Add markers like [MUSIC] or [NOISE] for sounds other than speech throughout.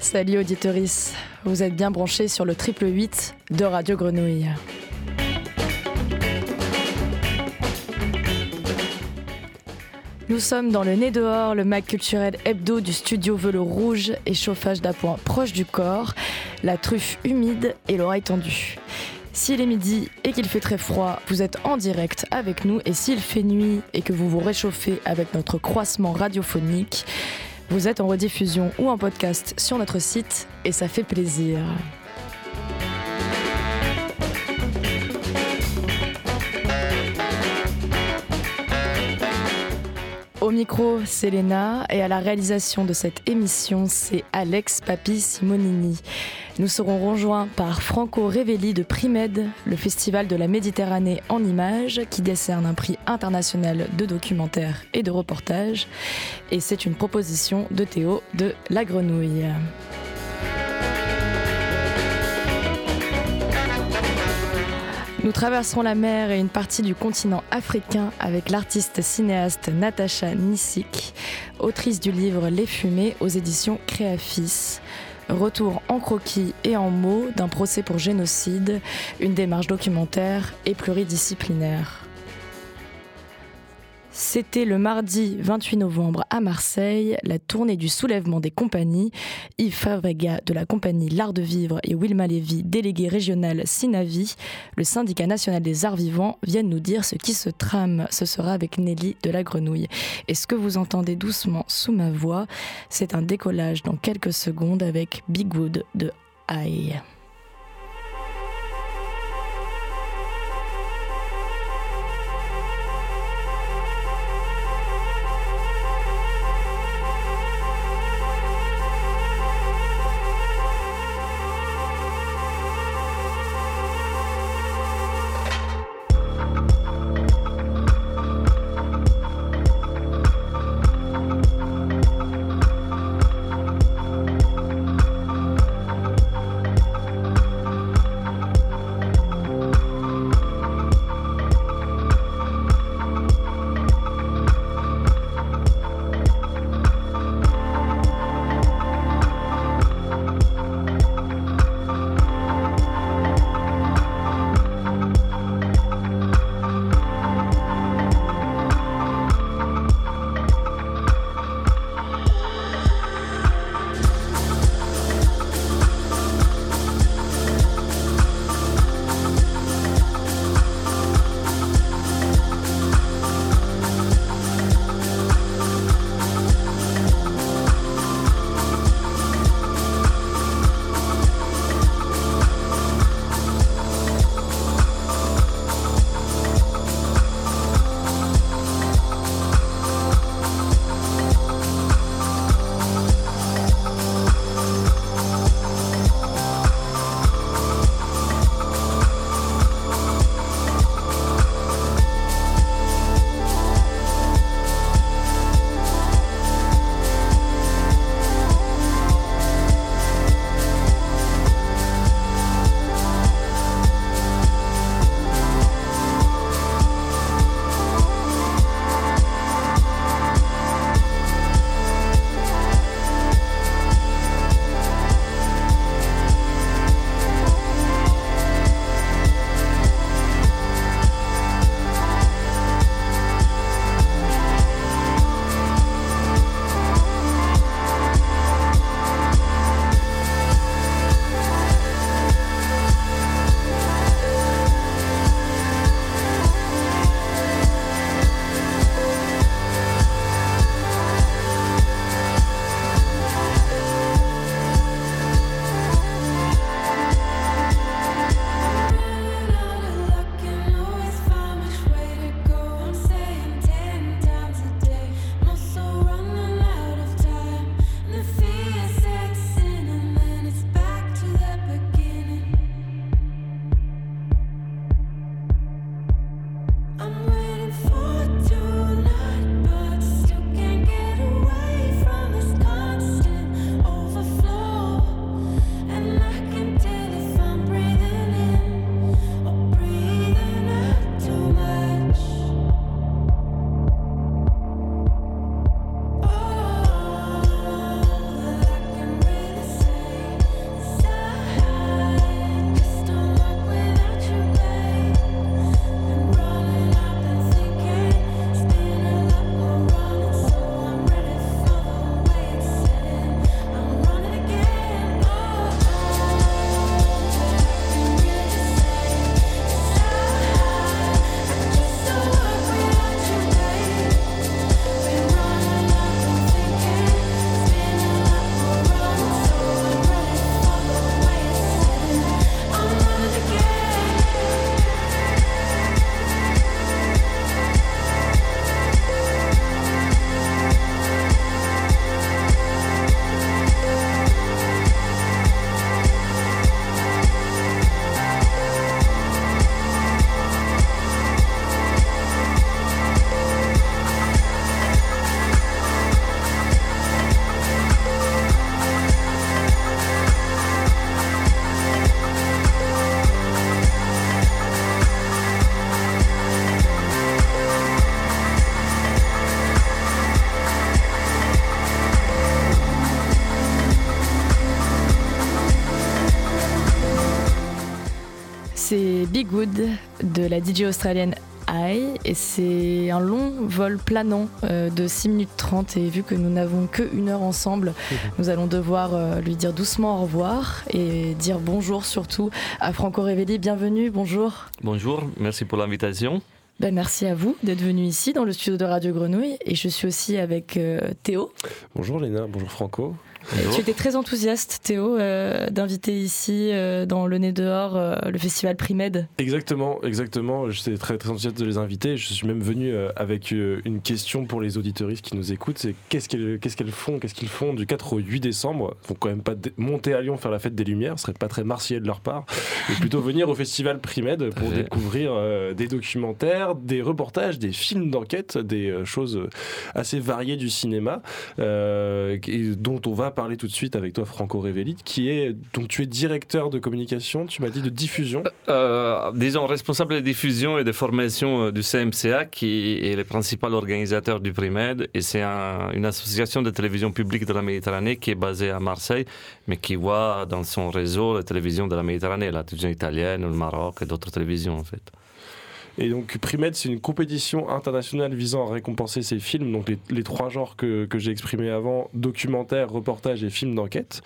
Salut auditoris, vous êtes bien branchés sur le triple 8 de Radio Grenouille. Nous sommes dans le nez dehors, le mag culturel hebdo du studio Velours Rouge et chauffage d'appoint proche du corps, la truffe humide et l'oreille tendue. S'il est midi et qu'il fait très froid, vous êtes en direct avec nous et s'il fait nuit et que vous vous réchauffez avec notre croissement radiophonique, vous êtes en rediffusion ou en podcast sur notre site et ça fait plaisir. Au micro, c'est Léna et à la réalisation de cette émission, c'est Alex Papi Simonini. Nous serons rejoints par Franco Revelli de Primed, le festival de la Méditerranée en images qui décerne un prix international de documentaire et de reportage. Et c'est une proposition de Théo de La Grenouille. Nous traverserons la mer et une partie du continent africain avec l'artiste cinéaste Natacha Nisik, autrice du livre Les Fumées aux éditions Créafis. Retour en croquis et en mots d'un procès pour génocide, une démarche documentaire et pluridisciplinaire. C'était le mardi 28 novembre à Marseille, la tournée du soulèvement des compagnies. Yves Favrega de la compagnie L'Art de Vivre et Wilma Lévy, délégué régional Sinavi, le syndicat national des arts vivants, viennent nous dire ce qui se trame. Ce sera avec Nelly de la Grenouille. Et ce que vous entendez doucement sous ma voix, c'est un décollage dans quelques secondes avec Big Wood de Aïe. La DJ australienne et c'est un long vol planant euh, de 6 minutes 30 et vu que nous n'avons que une heure ensemble, mhm. nous allons devoir euh, lui dire doucement au revoir et dire bonjour surtout à Franco Revelli. Bienvenue, bonjour. Bonjour, merci pour l'invitation. Ben, merci à vous d'être venu ici dans le studio de Radio Grenouille et je suis aussi avec euh, Théo. Bonjour Léna, bonjour Franco. Tu étais très enthousiaste, Théo, euh, d'inviter ici, euh, dans le Nez dehors, euh, le festival Primed. Exactement, exactement. J'étais très, très enthousiaste de les inviter. Je suis même venu avec une question pour les auditoristes qui nous écoutent. C'est qu'est-ce qu'elles qu'est-ce qu'elles font, qu'est-ce qu'ils font du 4 au 8 décembre? Ils vont quand même pas monter à Lyon faire la fête des Lumières, ce serait pas très martial de leur part. Mais plutôt venir au festival Primed pour découvrir des documentaires, des reportages, des films d'enquête, des choses assez variées du cinéma, dont on va parler tout de suite avec toi, Franco Revelli, qui est donc tu es directeur de communication, tu m'as dit de diffusion. Euh, euh, disons responsable de diffusion et de formation euh, du CMCA, qui est le principal organisateur du Primed, et c'est une association de télévision publique de la Méditerranée qui est basée à Marseille, mais qui voit dans son réseau la télévision de la Méditerranée, la télévision italienne, le Maroc et d'autres télévisions en fait. Et donc Primed, c'est une compétition internationale visant à récompenser ces films, donc les, trois genres que, que j'ai exprimés avant, documentaire, reportage et films d'enquête.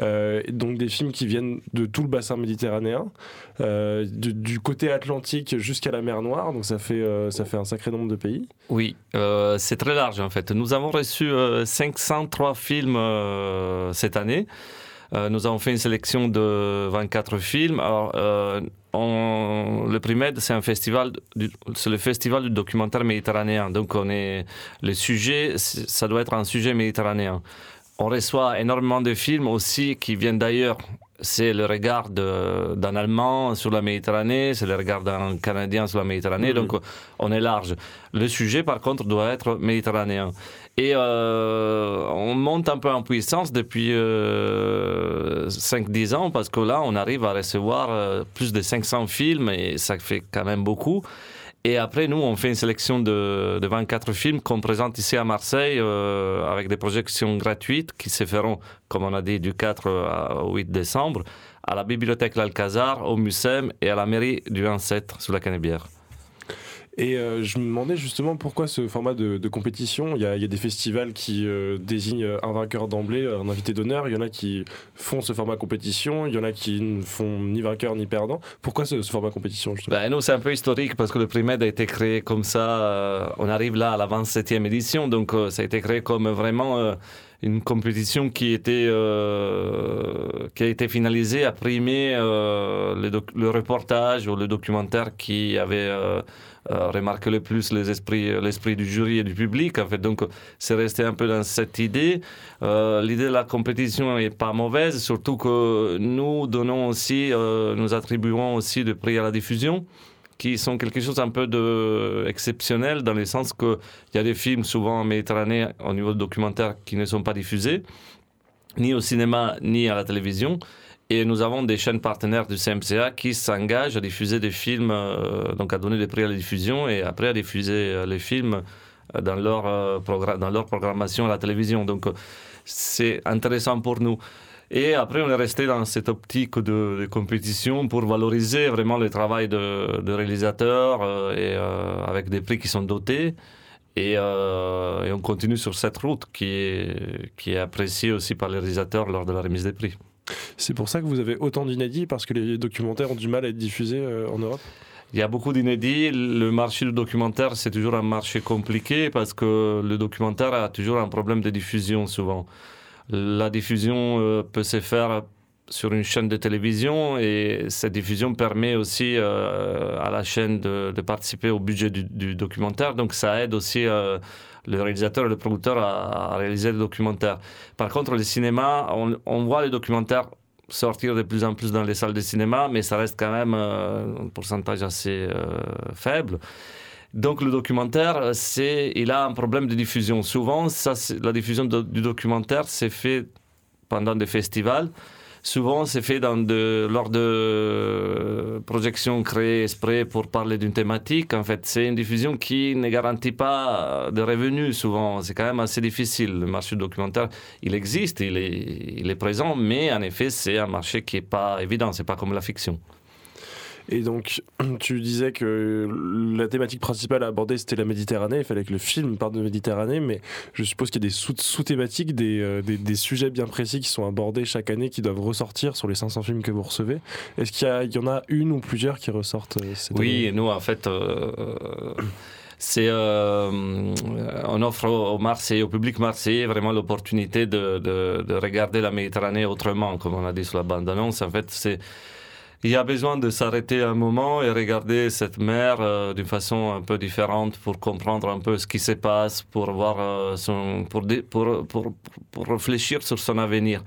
Euh, donc des films qui viennent de tout le bassin méditerranéen, euh, du, côté atlantique jusqu'à la mer Noire, donc ça fait, euh, ça fait un sacré nombre de pays. Oui, c'est très large en fait. Nous avons reçu 503 films cette année. Nous avons fait une sélection de 24 films. Alors, le Primed, c'est un festival, c'est le festival du documentaire méditerranéen. Donc, on est, le sujet, ça doit être un sujet méditerranéen. On reçoit énormément de films aussi qui viennent d'ailleurs. C'est le regard d'un Allemand sur la Méditerranée, c'est le regard d'un Canadien sur la Méditerranée, donc on est large. Le sujet, par contre, doit être méditerranéen. Et euh, on monte un peu en puissance depuis 5-10 euh, ans parce que là, on arrive à recevoir euh, plus de 500 films et ça fait quand même beaucoup. Et après, nous, on fait une sélection de, de 24 films qu'on présente ici à Marseille avec des projections gratuites qui se feront, comme on a dit, du 4 au 8 décembre à la bibliothèque L'Alcazar, au Mucem et à la mairie du 1-7 sous la Canebière. Et euh, je me demandais justement pourquoi ce format de, compétition. Il y, a, des festivals qui euh, désignent un vainqueur d'emblée, un invité d'honneur. Il y en a qui font ce format compétition. Il y en a qui ne font ni vainqueur ni perdant. Pourquoi ce, format compétition justement? Ben, Nous, c'est un peu historique parce que le Primed a été créé comme ça. Euh, on arrive là à la 27e édition. Donc, ça a été créé comme vraiment une compétition qui était qui a été finalisée à primer le, reportage ou le documentaire qui avait euh, remarquer le plus l'esprit du jury et du public. En fait, donc, c'est resté un peu dans cette idée. Euh, l'idée de la compétition n'est pas mauvaise, surtout que nous donnons aussi, euh, nous attribuons aussi des prix à la diffusion qui sont quelque chose un peu de exceptionnel dans le sens qu'il y a des films souvent en Méditerranée au niveau documentaire qui ne sont pas diffusés, ni au cinéma, ni à la télévision. Et nous avons des chaînes partenaires du CMCA qui s'engagent à diffuser des films, euh, donc à donner des prix à la diffusion et après à diffuser euh, les films euh, dans leur, dans leur programmation à la télévision. Donc c'est intéressant pour nous. Et après, on est resté dans cette optique de, compétition pour valoriser vraiment le travail de, réalisateurs et avec des prix qui sont dotés. Et, on continue sur cette route qui est appréciée aussi par les réalisateurs lors de la remise des prix. C'est pour ça que vous avez autant d'inédits, parce que les documentaires ont du mal à être diffusés euh, en Europe il y a beaucoup d'inédits. Le marché du documentaire, c'est toujours un marché compliqué parce que le documentaire a toujours un problème de diffusion souvent. La diffusion euh, peut se faire sur une chaîne de télévision et cette diffusion permet aussi euh, à la chaîne de, participer au budget du, documentaire. Donc ça aide aussi le réalisateur et le producteur à, réaliser le documentaire. Par contre, le cinéma, on, voit les documentaires sortir de plus en plus dans les salles de cinéma, mais ça reste quand même euh, un pourcentage assez euh, faible. Donc le documentaire, c'est, il a un problème de diffusion. Souvent, la diffusion du documentaire s'est fait pendant des festivals souvent c'est fait dans de, lors de projections créées exprès pour parler d'une thématique. En fait, c'est une diffusion qui ne garantit pas de revenus souvent. C'est quand même assez difficile. Le marché documentaire, il existe, il est, il est présent, mais en effet, c'est un marché qui n'est pas évident. C'est pas comme la fiction. Et donc, [CLEARS THROAT] tu disais que la thématique principale à aborder, c'était la Méditerranée. Il fallait que le film parle de Méditerranée, mais je suppose qu'il y a des sous-thématiques, des, des, des, sujets bien précis qui sont abordés chaque année, qui doivent ressortir sur les 500 films que vous recevez. Est-ce qu'il y, y, en a une ou plusieurs qui ressortent cette Oui, et nous, en fait c'est euh, on offre au Marseille, au public marseillais, vraiment l'opportunité de, de, de, regarder la Méditerranée autrement, comme on a dit sur la bande-annonce. En fait, c'est il y a besoin de s'arrêter un moment et regarder cette mer euh, d'une façon un peu différente pour comprendre un peu ce qui se passe, pour voir euh, son, pour, pour, pour, pour, réfléchir sur son avenir.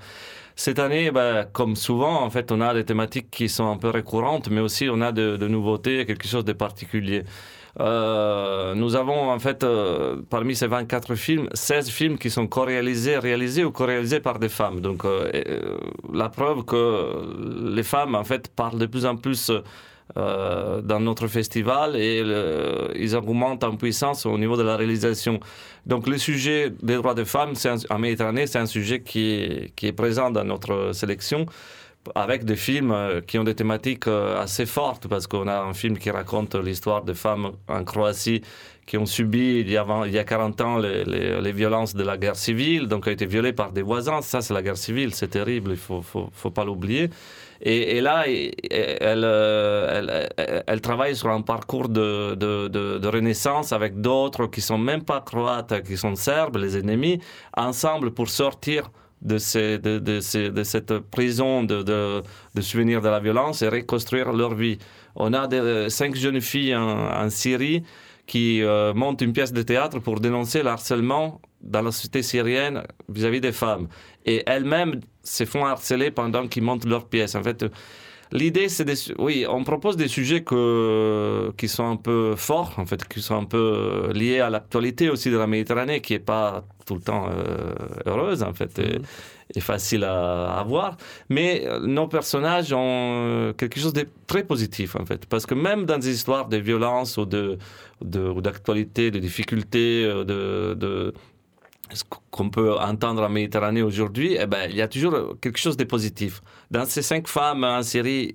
Cette année, ben, comme souvent, en fait, on a des thématiques qui sont un peu récurrentes, mais aussi on a de, de nouveautés, quelque chose de particulier. Euh, nous avons en fait euh, parmi ces 24 films, 16 films qui sont co-réalisés, réalisés ou co-réalisés par des femmes. Donc euh, la preuve que les femmes en fait parlent de plus en plus dans notre festival et ils augmentent en puissance au niveau de la réalisation. Donc le sujet des droits des femmes en Méditerranée, c'est un sujet qui qui est présent dans notre sélection avec des films euh, qui ont des thématiques euh, assez fortes, parce qu'on a un film qui raconte l'histoire de femmes en Croatie qui ont subi il y a, il y a 40 ans les, violences de la guerre civile, donc ont été violées par des voisins. Ça, c'est la guerre civile, c'est terrible, il ne faut, faut, faut, pas l'oublier. Et, là, elle, elle, elle, travaille sur un parcours de, de, de, renaissance avec d'autres qui sont même pas croates, qui sont serbes, les ennemis, ensemble pour sortir de, cette prison de, de, souvenirs de la violence et reconstruire leur vie. On a euh, cinq jeunes filles en, Syrie qui euh, montent une pièce de théâtre pour dénoncer l'harcèlement dans la société syrienne vis-à-vis -vis des femmes. Et elles-mêmes se font harceler pendant qu'ils montent leur pièce. En fait, L'idée, c'est des, oui, on propose des sujets que, qui sont un peu forts, en fait, qui sont un peu liés à l'actualité aussi de la Méditerranée, qui est pas tout le temps euh, heureuse, en fait, et, mhm. facile à, à, voir. Mais euh, nos personnages ont quelque chose de très positif, en fait, parce que même dans des histoires de violence ou de, de d'actualité, de difficultés, euh, de, de ce qu'on peut entendre en Méditerranée aujourd'hui, eh ben, il y a toujours quelque chose de positif. Dans ces cinq femmes en série,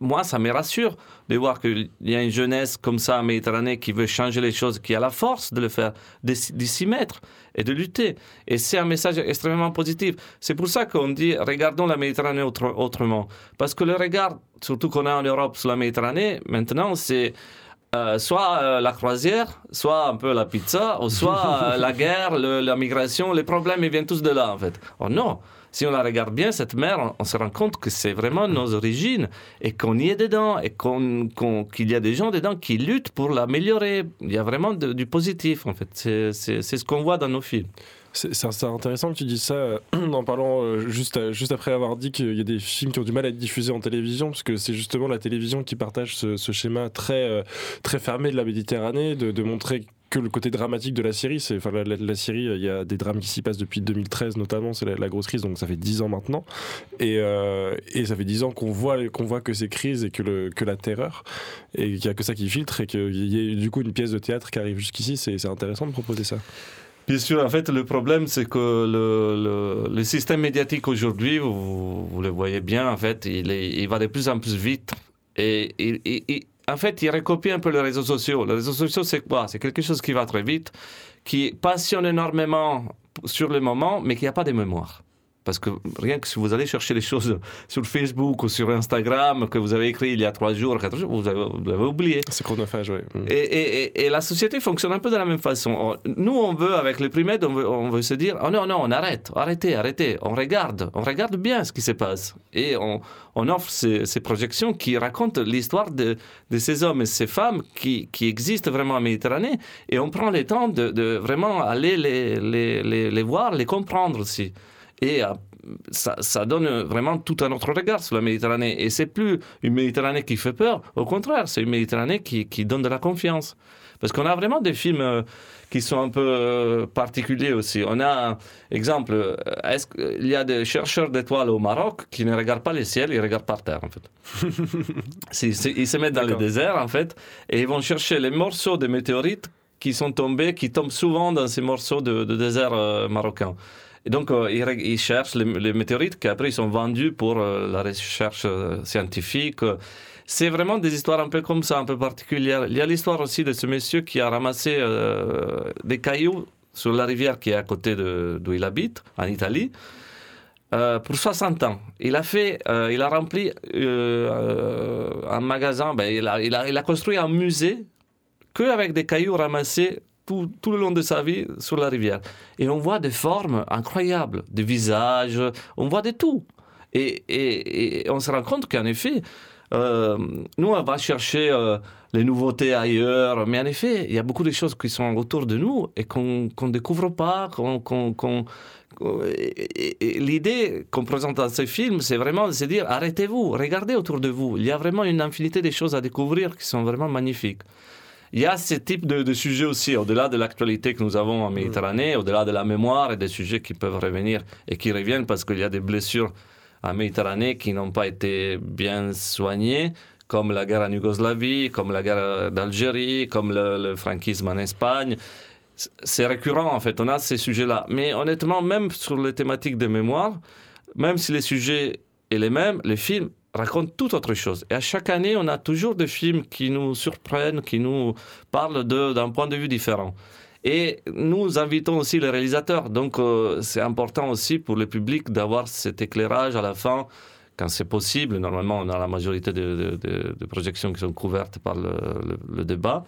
moi, ça me rassure de voir qu'il y a une jeunesse comme ça en Méditerranée qui veut changer les choses, qui a la force de le faire, de, s'y mettre et de lutter. Et c'est un message extrêmement positif. C'est pour ça qu'on dit regardons la Méditerranée autrement. Parce que le regard, surtout qu'on a en Europe sur la Méditerranée, maintenant, c'est euh, soit euh, la croisière, soit un peu la pizza, ou soit euh, la [LAUGHS] guerre, le, la migration, les problèmes, ils viennent tous de là, en fait. Oh non, si on la regarde bien, cette mer, on, se rend compte que c'est vraiment nos origines et qu'on y est dedans et qu'il y a des gens dedans qui luttent pour l'améliorer. Il y a vraiment du positif, en fait. C'est, c'est, c'est ce qu'on voit dans nos films. C'est intéressant que tu dises ça euh, [CLEARS THROAT] en parlant euh, juste, euh, juste après avoir dit qu'il y a des films qui ont du mal à être diffusés en télévision, parce que c'est justement la télévision qui partage ce, schéma très, très fermé de la Méditerranée, de montrer que le côté dramatique de la série. C'est, enfin, la, la, il y a des drames qui s'y passent depuis 2013 notamment, c'est la, grosse crise, donc ça fait 10 ans maintenant. Et, euh, ça fait 10 ans qu'on voit, qu'on voit que ces crises et que, la terreur, et qu'il n'y a que ça qui filtre, et qu'il y ait du coup une pièce de théâtre qui arrive jusqu'ici, c'est intéressant de proposer ça. Bien sûr, en fait, le problème, c'est que le, système médiatique aujourd'hui, vous, le voyez bien, en fait, il va de plus en plus vite. Et, et, et, en fait, il recopie un peu les réseaux sociaux. Les réseaux sociaux, c'est quoi? C'est quelque chose qui va très vite, qui passionne énormément sur le moment, mais qui n'a pas de mémoire. Parce que rien que si vous allez chercher les choses [LAUGHS] sur Facebook ou sur Instagram que vous avez écrit il y a trois jours, quatre jours, vous avez, vous avez oublié. C'est chronophage, oui. Mm. Et, et, et, la société fonctionne un peu de la même façon. Nous, on veut, avec les primates, on veut, on veut se dire, oh non, non, on arrête, arrêtez, arrêtez. On regarde, on regarde bien ce qui se passe. Et on, on offre ces, ces, projections qui racontent l'histoire de, de, ces hommes et ces femmes qui, qui, existent vraiment en Méditerranée. Et on prend le temps de, de vraiment aller les, les, les, les voir, les comprendre aussi. Et euh, ça, ça, donne vraiment tout un autre regard sur la Méditerranée. Et c'est plus une Méditerranée qui fait peur, au contraire, c'est une Méditerranée qui, qui, donne de la confiance. Parce qu'on a vraiment des films euh, qui sont un peu euh, particuliers aussi. On a, exemple, est-ce qu'il y a des chercheurs d'étoiles au Maroc qui ne regardent pas les ciels, ils regardent par terre, en fait. [LAUGHS] ils se mettent dans le désert, en fait, et ils vont chercher les morceaux de météorites qui sont tombés, qui tombent souvent dans ces morceaux de, de désert marocain. Donc, euh, ils, cherchent les, les météorites qui après ils sont vendus pour euh, la recherche euh, scientifique. C'est vraiment des histoires un peu comme ça, un peu particulières. Il y a l'histoire aussi de ce monsieur qui a ramassé des cailloux sur la rivière qui est à côté d'où il habite, en Italie. pour 60 ans. Il a fait, il a rempli un magasin, ben, il, a, il, a, il a construit un musée que avec des cailloux ramassés tout, le long de sa vie sur la rivière. Et on voit des formes incroyables, des visages, on voit de tout. Et, et, on se rend compte qu'en effet, euh, nous, on va chercher euh, les nouveautés ailleurs, mais en effet, il y a beaucoup de choses qui sont autour de nous et qu'on ne découvre pas, qu'on... L'idée qu'on présente dans ce film, c'est vraiment de se dire arrêtez-vous, regardez autour de vous. Il y a vraiment une infinité de choses à découvrir qui sont vraiment magnifiques. Il y a ce type de, de sujets aussi, au-delà de l'actualité que nous avons en Méditerranée, au-delà de la mémoire et des sujets qui peuvent revenir et qui reviennent parce qu'il y a des blessures en Méditerranée qui n'ont pas été bien soignées, comme la guerre en Yougoslavie, comme la guerre d'Algérie, comme le, le franquisme en Espagne. C'est récurrent en fait, on a ces sujets-là. Mais honnêtement, même sur les thématiques de mémoire, même si les sujets sont les mêmes, les films racontent tout autre chose. Et à chaque année, on a toujours des films qui nous surprennent, qui nous parlent d'un point de vue différent. Et nous invitons aussi les réalisateurs. Donc, euh, c'est important aussi pour le public d'avoir cet éclairage à la fin, quand c'est possible. Normalement, on a la majorité de, de- de- projections qui sont couvertes par le, le- le débat.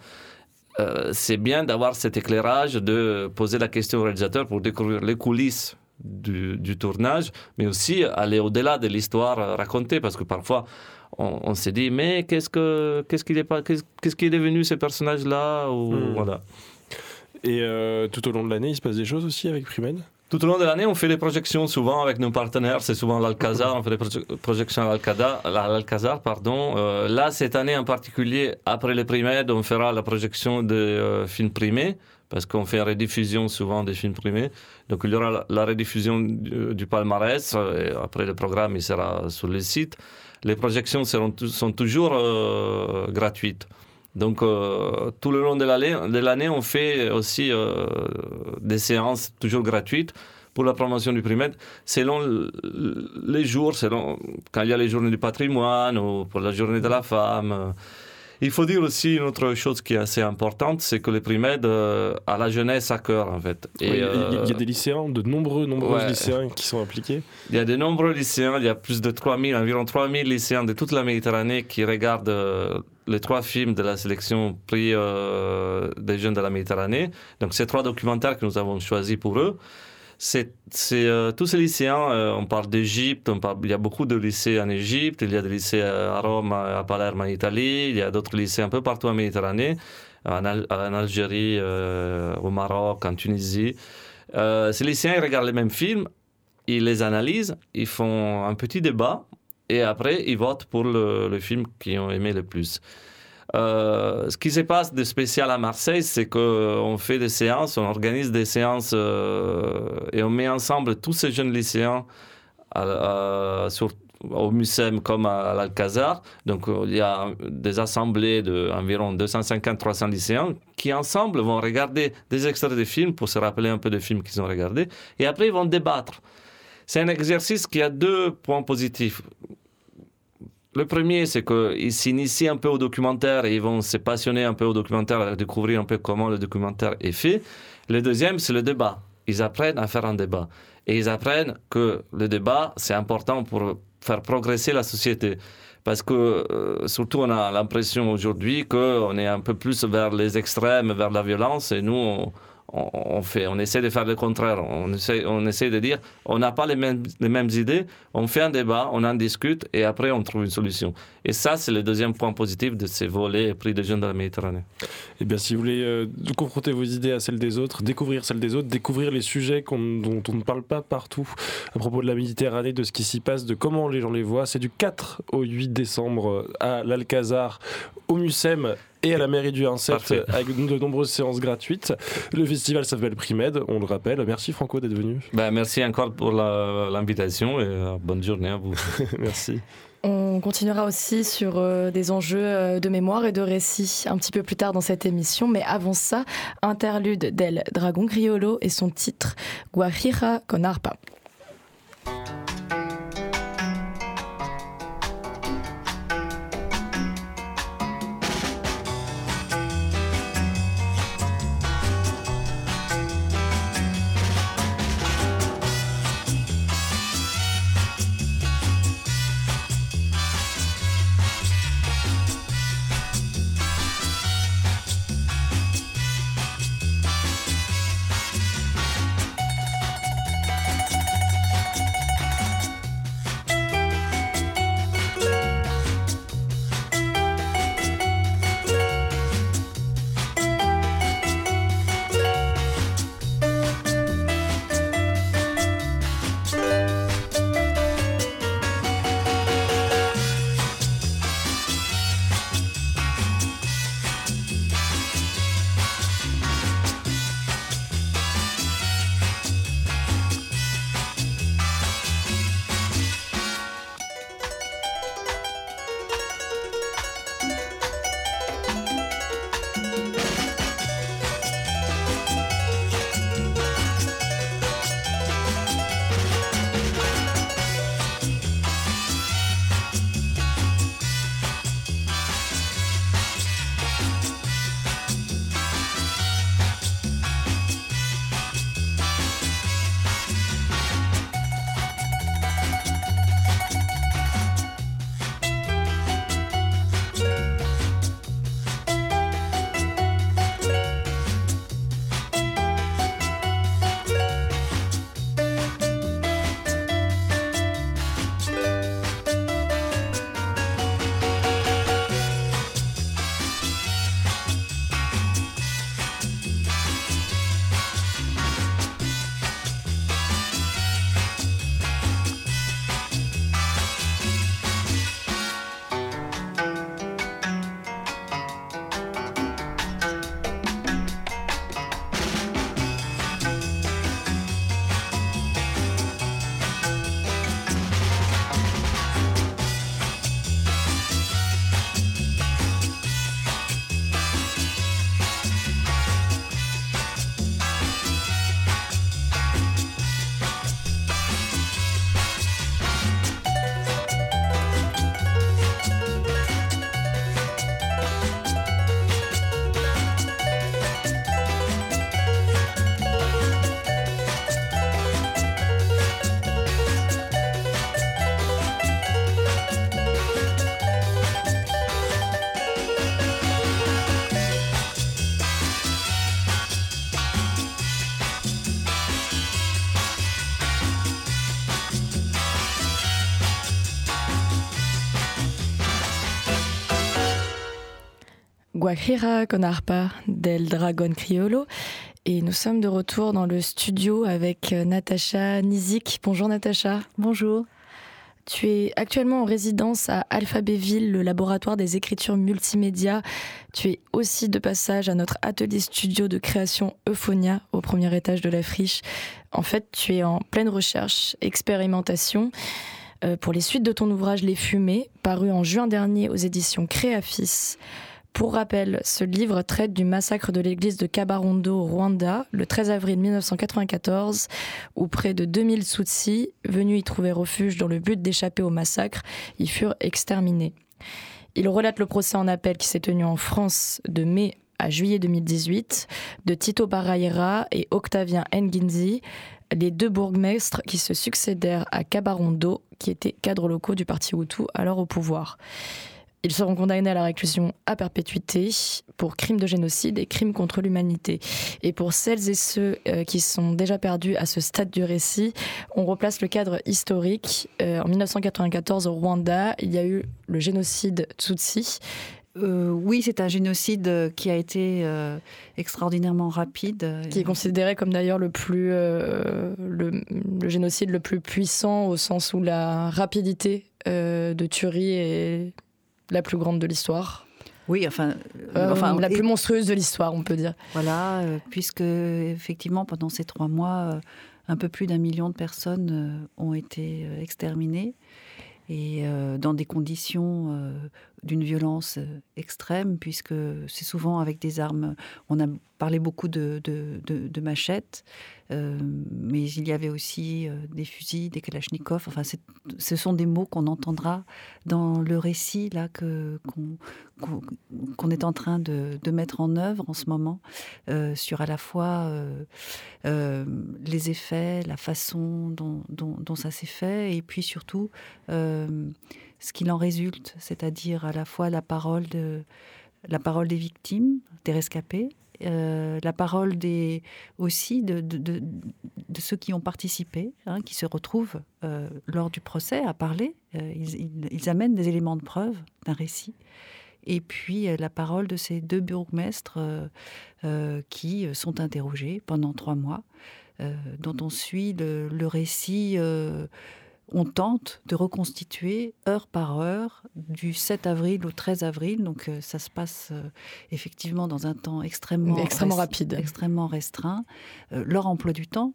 Euh, c'est bien d'avoir cet éclairage, de poser la question au réalisateur pour découvrir les coulisses du, du tournage, mais aussi aller au-delà de l'histoire racontée, parce que parfois on, on se dit mais qu'est-ce que qu'est-ce qu'il est pas qu'est-ce, est devenu ces personnages-là ou Hmm. voilà. Et euh, tout au long de l'année, il se passe des choses aussi avec Primed Tout au long de l'année, on fait des projections souvent avec nos partenaires. C'est souvent l'Alcazar. On fait des proje- projections à l'Alcazar. Pardon. Euh, là, cette année en particulier, après les primaires, on fera la projection de euh, films primés parce qu'on fait une rediffusion souvent des films primés. Donc, il y aura la, la rediffusion du, palmarès. euh, Et après, le programme, il sera sur le site. Les projections sont toujours euh, gratuites. Donc, euh, tout le long de l'année, on fait aussi des séances toujours gratuites pour la promotion du primètre, selon les jours, selon quand il y a les journées du patrimoine ou pour la journée de la femme. Il faut dire aussi une autre chose qui est assez importante, c'est que le primètre euh, a la jeunesse à cœur, en fait. Oui, Il y a- il y, euh, a des lycéens, de nombreux, nombreux ouais. lycéens qui sont impliqués. il y a de nombreux lycéens, il y a plus de 3000, environ 3000 lycéens de toute la Méditerranée qui regardent euh, les trois films de la sélection prix euh, des jeunes de la Méditerranée. Donc, ces trois documentaires que nous avons choisis pour eux. C'est euh, tous ces lycéens, euh, on parle d'Égypte, il y a beaucoup de lycées en Égypte, il y a des lycées à Rome, à Palerme en Italie, il y a d'autres lycées un peu partout en Méditerranée, en, Al- en Algérie, euh, au Maroc, en Tunisie. Ces lycéens ils regardent les mêmes films, ils les analysent, ils font un petit débat et après ils votent pour le film qu'ils ont aimé le plus. Euh, ce qui se passe de spécial à Marseille, c'est qu'on fait des séances, on organise des séances euh, et on met ensemble tous ces jeunes lycéens à- à- au MUSEM comme à l'Alcazar. Donc euh, il y a des assemblées d'environ 250-300 lycéens qui ensemble vont regarder des extraits de films pour se rappeler un peu des films qu'ils ont regardés et après ils vont débattre. C'est un exercice qui a deux points positifs. Le premier, c'est qu'ils s'initient un peu au documentaire et ils vont se passionner un peu au documentaire, découvrir un peu comment le documentaire est fait. Le deuxième, c'est le débat. Ils apprennent à faire un débat. Et ils apprennent que le débat, c'est important pour faire progresser la société. Parce que, euh, surtout, on a l'impression aujourd'hui qu'on est un peu plus vers les extrêmes, vers la violence, et nous, on, on, fait, on essaie de faire le contraire. On essaie, on essaie de dire, on n'a pas les mêmes, les mêmes idées, on fait un débat, on en discute, et après, on trouve une solution. Et ça, c'est le deuxième point positif de ces volets prix des jeunes de la Méditerranée. Eh bien, si vous voulez euh, confronter vos idées à celles des autres, découvrir celles des autres, découvrir les sujets dont on ne parle pas partout à propos de la Méditerranée, de ce qui s'y passe, de comment les gens les voient, c'est du 4 au 8 décembre euh, à l'Alcazar, au Mucem et à la mairie du 1-7 Parfait. avec de nombreuses séances gratuites. Le festival s'appelle Primed, on le rappelle. Merci Franco d'être venu. Ben, merci encore pour l'invitation et euh, bonne journée à vous. [LAUGHS] Merci. On continuera aussi sur euh, des enjeux euh, de mémoire et de récit un petit peu plus tard dans cette émission. Mais avant ça, interlude d'El Dragon Criollo et son titre Guajira con arpa. Guajira con arpa del Dragon Criollo. Et nous sommes de retour dans le studio avec euh, Natacha Nizik. Bonjour Natacha. Bonjour. Tu es actuellement en résidence à Alphabéville, le laboratoire des écritures multimédia. Tu es aussi de passage à notre atelier studio de création Euphonia au premier étage de la friche. En fait, tu es en pleine recherche, expérimentation euh, pour les suites de ton ouvrage Les Fumées, paru en juin dernier aux éditions Créafis. Pour rappel, ce livre traite du massacre de l'église de Kabarondo Rwanda le 13 avril 1994, où près de 2000 Tutsis, venus y trouver refuge dans le but d'échapper au massacre, y furent exterminés. Il relate le procès en appel qui s'est tenu en France de mai à juillet 2018 de Tito Barraira et Octavien Nginzi, les deux bourgmestres qui se succédèrent à Kabarondo, qui étaient cadres locaux du parti Hutu alors au pouvoir. Ils seront condamnés à la réclusion à perpétuité pour crimes de génocide et crimes contre l'humanité. Et pour celles et ceux euh, qui sont déjà perdus à ce stade du récit, on replace le cadre historique. Euh, en 1994 au Rwanda, il y a eu le génocide Tutsi. Euh, oui, c'est un génocide qui a été extraordinairement rapide. Qui est considéré comme d'ailleurs le plus le, le, génocide le plus puissant au sens où la rapidité de tuerie est la plus grande de l'histoire. Oui, enfin, euh, enfin la plus monstrueuse de l'histoire, on peut dire. Voilà, euh, puisque effectivement pendant ces trois mois, euh, un peu plus d'un million de personnes ont été exterminées. et dans des conditions d'une violence extrême, puisque c'est souvent avec des armes. On a parlé beaucoup de, de, machettes, mais il y avait aussi des fusils, des kalachnikovs. Enfin, ce sont des mots qu'on entendra dans le récit là que qu'on est en train de, mettre en œuvre en ce moment sur à la fois les effets, la façon dont, dont ça s'est fait, et puis surtout ce qu'il en résulte, c'est-à-dire à la fois la parole, de, la parole des victimes, des rescapés, euh, la parole aussi de, ceux qui ont participé, hein, qui se retrouvent euh, lors du procès à parler. Euh, ils, amènent des éléments de preuve d'un récit. Et puis la parole de ces deux bourgmestres qui sont interrogés pendant trois mois, dont on suit le récit on tente de reconstituer heure par heure du 7 avril au 13 avril. Donc euh, ça se passe euh, effectivement dans un temps extrêmement, extrêmement rapide, extrêmement restreint. Euh, leur emploi du temps.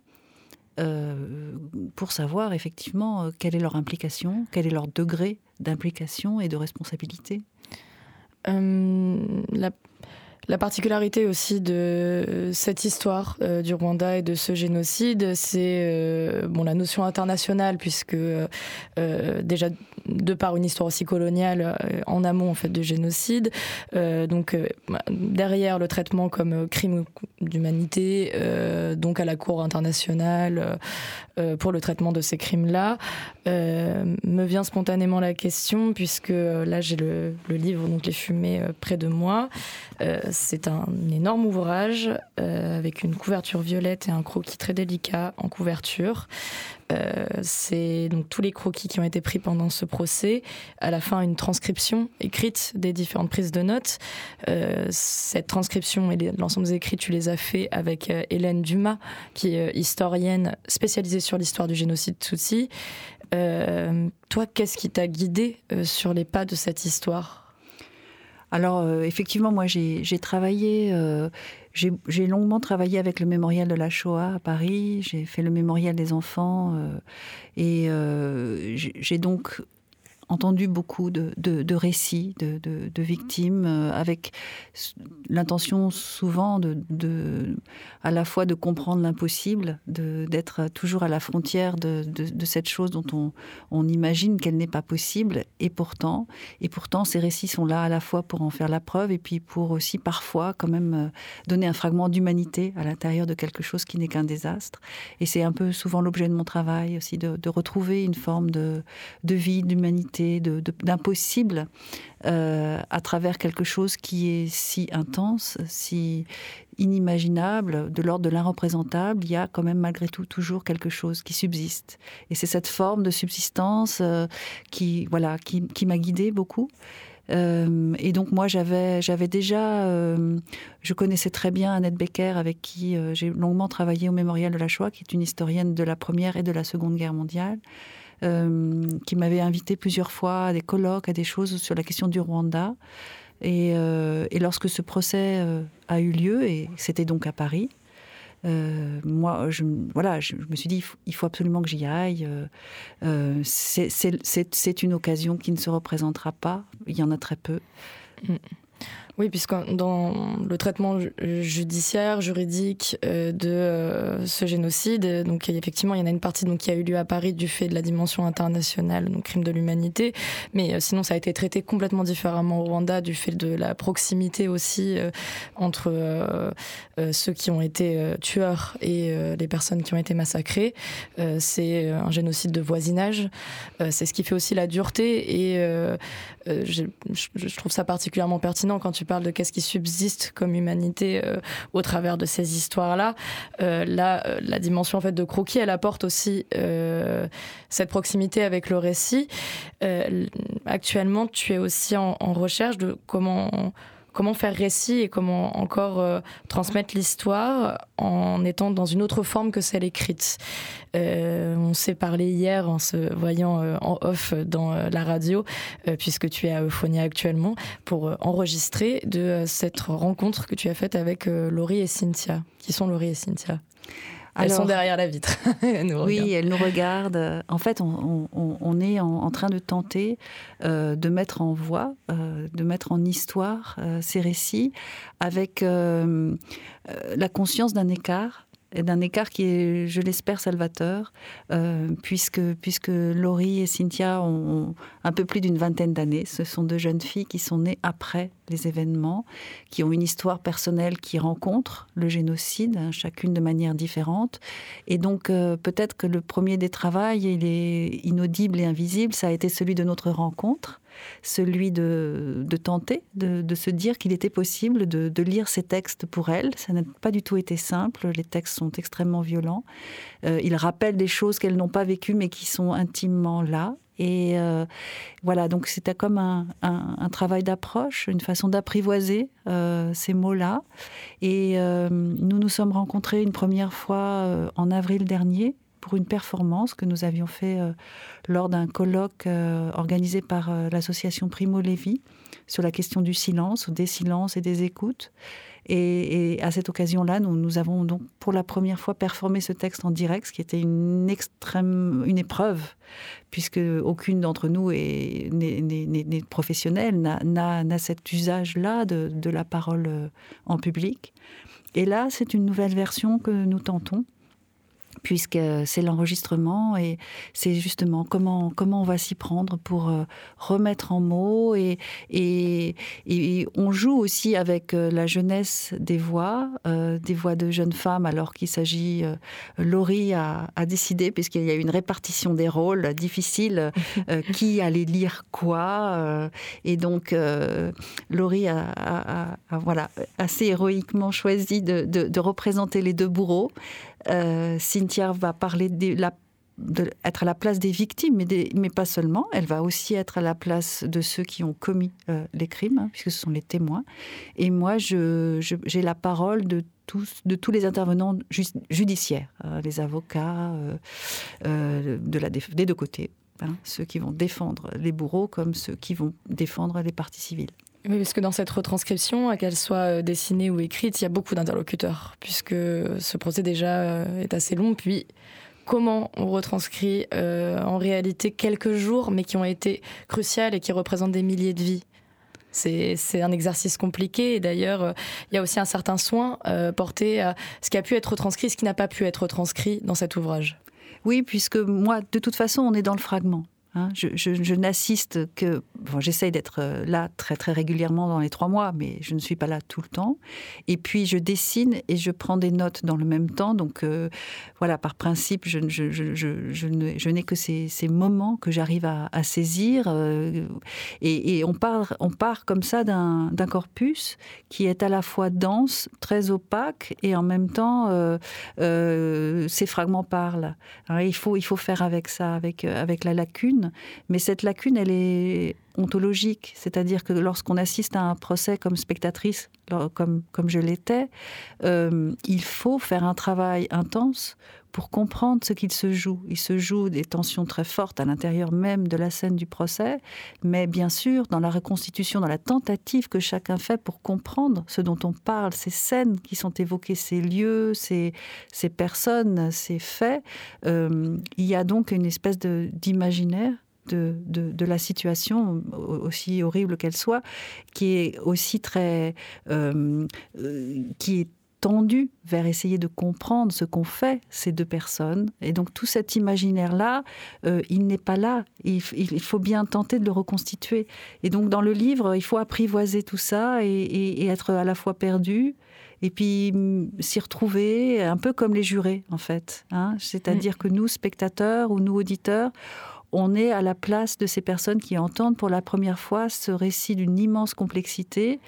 pour savoir effectivement quelle est leur implication, quel est leur degré d'implication et de responsabilité. la la particularité aussi de cette histoire euh, du Rwanda et de ce génocide, c'est euh, bon, la notion internationale, puisque euh, déjà de par une histoire aussi coloniale en amont en fait du génocide, donc derrière le traitement comme crime d'humanité, donc à la Cour internationale pour le traitement de ces crimes-là, me vient spontanément la question, puisque là j'ai le, le, livre donc les fumées près de moi c'est un énorme ouvrage euh, avec une couverture violette et un croquis très délicat en couverture. Euh, c'est donc tous les croquis qui ont été pris pendant ce procès. À la fin, une transcription écrite des différentes prises de notes. Euh, cette transcription et l'ensemble des écrits, tu les as fait avec Hélène Dumas, qui est historienne spécialisée sur l'histoire du génocide Tutsi. toi, qu'est-ce qui t'a guidé sur les pas de cette histoire? Alors euh, effectivement, moi j'ai travaillé, euh, j'ai longuement travaillé avec le mémorial de la Shoah à Paris, j'ai fait le mémorial des enfants euh, et j'ai donc entendu beaucoup de, de, récits de, de, victimes euh, avec l'intention souvent de, à la fois de comprendre l'impossible, d'être toujours à la frontière de, cette chose dont on, on imagine qu'elle n'est pas possible et pourtant, et pourtant ces récits sont là à la fois pour en faire la preuve et puis pour aussi parfois quand même euh, donner un fragment d'humanité à l'intérieur de quelque chose qui n'est qu'un désastre. Et c'est un peu souvent l'objet de mon travail aussi de, retrouver une forme de, de vie, d'humanité d'impossible euh, à travers quelque chose qui est si intense, si inimaginable, de l'ordre de l'irreprésentable, il y a quand même malgré tout toujours quelque chose qui subsiste. Et c'est cette forme de subsistance euh, qui, voilà, qui, m'a guidée beaucoup. Euh, et donc moi j'avais déjà je connaissais très bien Annette Becker avec qui j'ai longuement travaillé au mémorial de la Shoah qui est une historienne de la première et de la seconde guerre mondiale qui m'avait invité plusieurs fois à des colloques, à des choses sur la question du Rwanda. Et, euh, lorsque ce procès euh, a eu lieu, et c'était donc à Paris, moi, je, voilà, je, me suis dit, il faut, absolument que j'y aille. c'est une occasion qui ne se représentera pas. Il y en a très peu. Oui, puisque dans le traitement judiciaire, juridique euh, de euh, ce génocide, donc effectivement, il y en a une partie donc, qui a eu lieu à Paris du fait de la dimension internationale, donc crime de l'humanité, mais euh, sinon ça a été traité complètement différemment au Rwanda du fait de la proximité aussi entre ceux qui ont été tueurs et les personnes qui ont été massacrées. c'est un génocide de voisinage. c'est ce qui fait aussi la dureté et je, je trouve ça particulièrement pertinent quand tu parle de qu'est-ce qui subsiste comme humanité euh, au travers de ces histoires-là. Euh, là, euh, la dimension en fait de croquis, elle apporte aussi cette proximité avec le récit. actuellement, tu es aussi en recherche de comment comment faire récit et comment encore euh, transmettre l'histoire en étant dans une autre forme que celle écrite. Euh, on s'est parlé hier en se voyant euh, en off dans la radio, puisque tu es à Euphonia actuellement, pour enregistrer de cette rencontre que tu as faite avec Laurie et Cynthia. Qui sont Laurie et Cynthia? Elles sont derrière la vitre. [LAUGHS] oui, elles nous regardent. En fait, on, est en, train de tenter de mettre en voix, de mettre en histoire ces récits avec la conscience d'un écart d'un écart qui est, je l'espère, salvateur, euh, puisque, puisque Laurie et Cynthia ont, un peu plus d'une vingtaine d'années. Ce sont deux jeunes filles qui sont nées après les événements, qui ont une histoire personnelle qui rencontre le génocide, hein, chacune de manière différente. Et donc, euh, peut-être que le premier des travaux, il est inaudible et invisible, ça a été celui de notre rencontre celui de, tenter, de, se dire qu'il était possible de, lire ces textes pour elle. Ça n'a pas du tout été simple, les textes sont extrêmement violents. Euh, ils rappellent des choses qu'elles n'ont pas vécues mais qui sont intimement là. Et euh, voilà, donc c'était comme un, travail d'approche, une façon d'apprivoiser euh, ces mots-là. Et nous nous sommes rencontrés une première fois en avril dernier pour une performance que nous avions fait euh, lors d'un colloque euh, organisé par euh, l'association Primo Levi sur la question du silence, des silences et des écoutes. Et, à cette occasion-là, nous, avons donc pour la première fois performé ce texte en direct, ce qui était une extrême, une épreuve, puisque aucune d'entre nous n'est professionnelle, n'a cet usage-là de la parole en public. Et là, c'est une nouvelle version que nous tentons puisque c'est l'enregistrement et c'est justement comment, comment on va s'y prendre pour euh, remettre en mots et, et, on joue aussi avec euh, la jeunesse des voix, euh, des voix de jeunes femmes alors qu'il s'agit, Laurie a, décidé, puisqu'il y a une répartition des rôles difficile, [LAUGHS] qui allait lire quoi et donc Laurie a, voilà, assez héroïquement choisi de, de représenter les deux bourreaux. Euh, Cynthia va parler de être à la place des victimes, mais, pas seulement. Elle va aussi être à la place de ceux qui ont commis euh, les crimes, hein, puisque ce sont les témoins. Et moi, j'ai la parole de tous, les intervenants judiciaires, euh, les avocats de la, des deux côtés, hein, ceux qui vont défendre les bourreaux comme ceux qui vont défendre les parties civiles. Oui, parce que dans cette retranscription, qu'elle soit euh, dessinée ou écrite, il y a beaucoup d'interlocuteurs, puisque ce procès déjà euh, est assez long. Puis, comment on retranscrit euh, en réalité quelques jours, mais qui ont été cruciaux et qui représentent des milliers de vies? C'est un exercice compliqué et d'ailleurs il y a aussi un certain soin porté à ce qui a pu être retranscrit, ce qui n'a pas pu être retranscrit dans cet ouvrage. Oui, puisque moi, de toute façon, on est dans le fragment. Hein, je, n'assiste que, bon, j'essaye d'être euh, là très très régulièrement dans les trois mois, mais je ne suis pas là tout le temps. Et puis je dessine et je prends des notes dans le même temps. Donc euh, voilà, par principe, je, n'ai que ces, moments que j'arrive à, saisir. Euh, et, on, part, comme ça d'un corpus qui est à la fois dense, très opaque, et en même temps, ces fragments parlent. il, faut, il faut faire avec ça, avec, avec la lacune mais cette lacune, elle est ontologique, c'est-à-dire que lorsqu'on assiste à un procès comme spectatrice, comme, comme je l'étais, euh, il faut faire un travail intense pour comprendre ce qu'il se joue. Il se joue des tensions très fortes à l'intérieur même de la scène du procès, mais bien sûr, dans la reconstitution, dans la tentative que chacun fait pour comprendre ce dont on parle, ces scènes qui sont évoquées, ces lieux, ces, personnes, ces faits, euh, il y a donc une espèce d'imaginaire de, de, la situation, aussi horrible qu'elle soit, qui est aussi très... Euh, euh, qui est tendu vers essayer de comprendre ce qu'ont fait ces deux personnes. Et donc tout cet imaginaire-là, euh, il n'est pas là. Il, faut bien tenter de le reconstituer. Et donc dans le livre, il faut apprivoiser tout ça et, être à la fois perdu et puis mm, s'y retrouver, un peu comme les jurés en fait. Hein. C'est-à-dire que nous, spectateurs ou nous, auditeurs, on est à la place de ces personnes qui entendent pour la première fois ce récit d'une immense complexité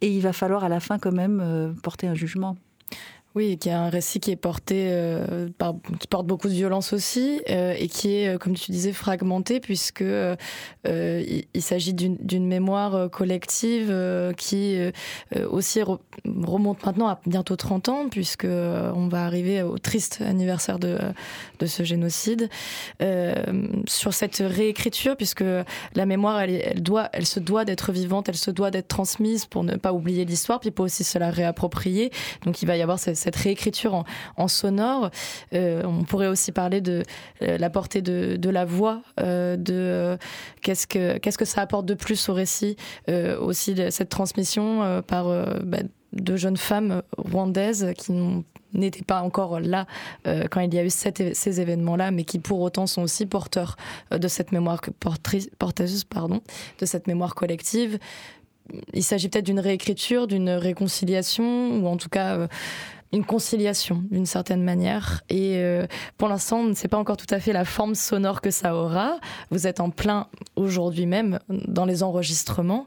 et il va falloir à la fin quand même euh, porter un jugement. Oui, qui est un récit qui est porté, euh, qui porte beaucoup de violence aussi, euh, et qui est, comme tu disais, fragmenté, puisque euh, il, s'agit d'une mémoire collective qui aussi remonte maintenant à bientôt 30 ans, puisque on va arriver au triste anniversaire de, ce génocide. sur cette réécriture, puisque la mémoire, elle, elle, doit, elle se doit d'être vivante, elle se doit d'être transmise pour ne pas oublier l'histoire, puis pour aussi se la réapproprier. Donc il va y avoir cette cette réécriture en, sonore. Euh, on pourrait aussi parler de euh, la portée de, la voix, euh, de qu'est-ce que qu'est-ce que ça apporte de plus au récit, aussi cette transmission par bah, de jeunes femmes rwandaises qui n'étaient pas encore là quand il y a eu ces événements-là, mais qui pour autant sont aussi porteurs de cette mémoire porteuse, pardon, de cette mémoire collective. Il s'agit peut-être d'une réécriture, d'une réconciliation, ou en tout cas une conciliation d'une certaine manière. Et euh, pour l'instant, on ne sait pas encore tout à fait la forme sonore que ça aura. Vous êtes en plein aujourd'hui même dans les enregistrements.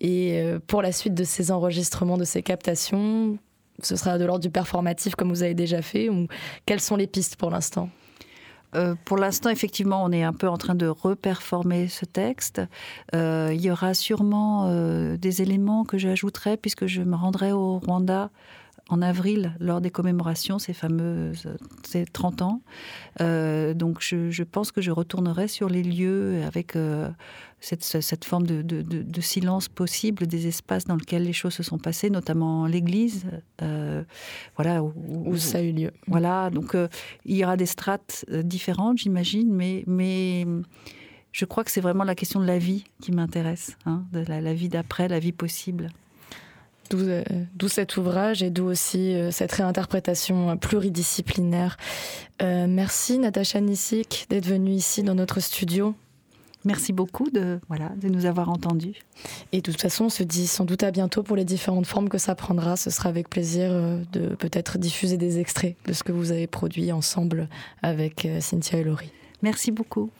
Et euh, pour la suite de ces enregistrements, de ces captations, ce sera de l'ordre du performatif comme vous avez déjà fait ou quelles sont les pistes pour l'instant? Euh, pour l'instant, effectivement, on est un peu en train de reperformer ce texte. Il y aura sûrement des éléments que j'ajouterai puisque je me rendrai au Rwanda en avril lors des commémorations, ces fameuses ces 30 ans. Euh, donc je, je pense que je retournerai sur les lieux avec euh, cette, cette forme de, de- de- de silence possible des espaces dans lesquels les choses se sont passées, notamment l'église. euh, voilà, où, où ça a eu lieu voilà, donc il y aura des strates différentes, j'imagine, mais, mais je crois que c'est vraiment la question de la vie qui m'intéresse, hein, de la, la vie d'après, la vie possible. D'où euh, d'où cet ouvrage et d'où aussi euh, cette réinterprétation euh, pluridisciplinaire. Euh, merci Natacha Nissik d'être venue ici dans notre studio. Merci beaucoup de, voilà, de nous avoir entendus. Et de toute façon, on se dit sans doute à bientôt pour les différentes formes que ça prendra. Ce sera avec plaisir de peut-être diffuser des extraits de ce que vous avez produit ensemble avec Cynthia et Laurie. Merci beaucoup.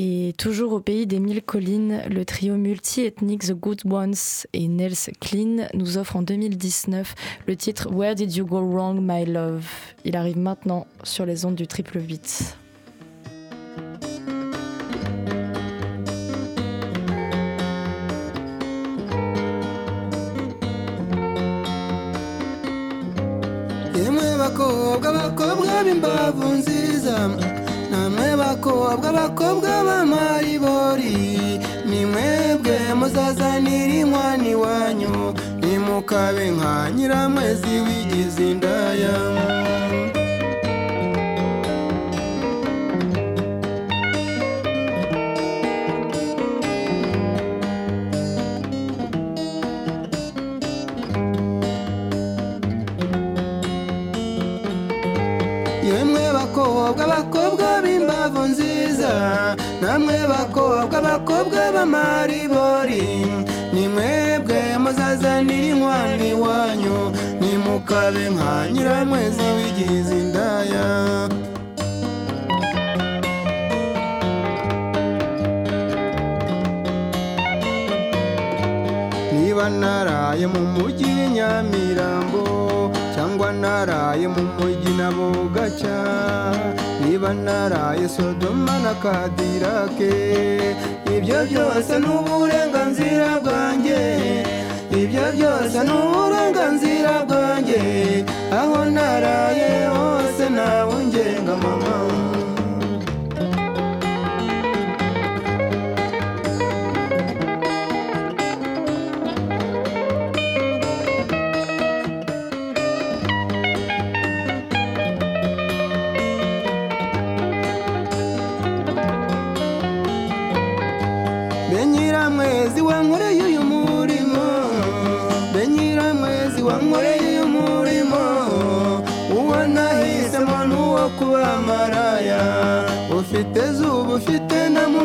Et toujours au pays des mille collines, le trio multi-ethnique The Good Ones et Nels Clean nous offre en 2019 le titre Where Did You Go Wrong, My Love? Il arrive maintenant sur les ondes du triple 8. namwe bakobwa abakobwa b'amaribori ni mwebwe muzazanira inkwani wanyu nimukabe nka nyiramwezi wigize indaya. Namwe bakobwa bakobwa b'amaribori nimwebwe muzazanira inkwani wanyu. Nimukabe nka nyiramwezi wigize indaya. Niba naraye mu mujyi nyamirambo cyangwa naraye mu mujyi na bugaca niba naraye sodoma na kadirake. Ibyo byose ni uburenganzira bwanjye. Ibyo byose ni uburenganzira bwanjye. Aho naraye hose nawe ngenga mama.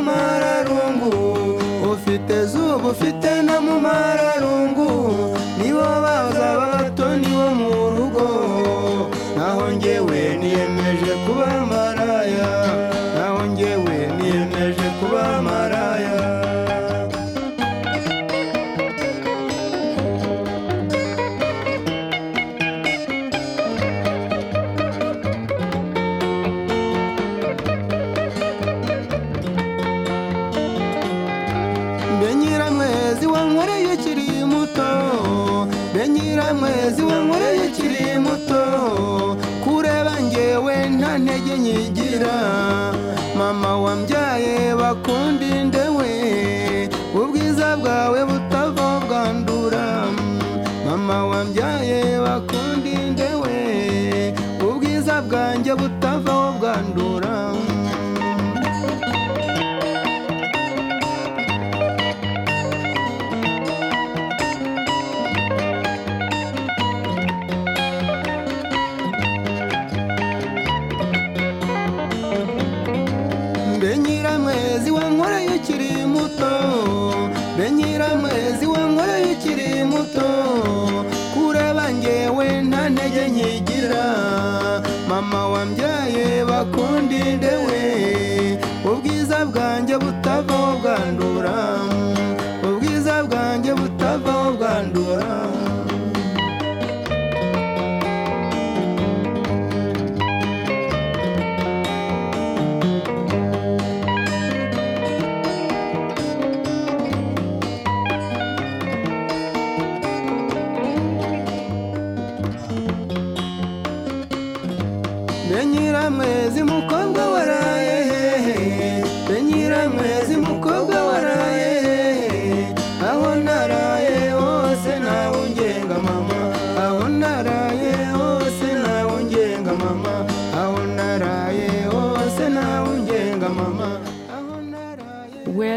mumara rungu ufite zuba ufite na mumara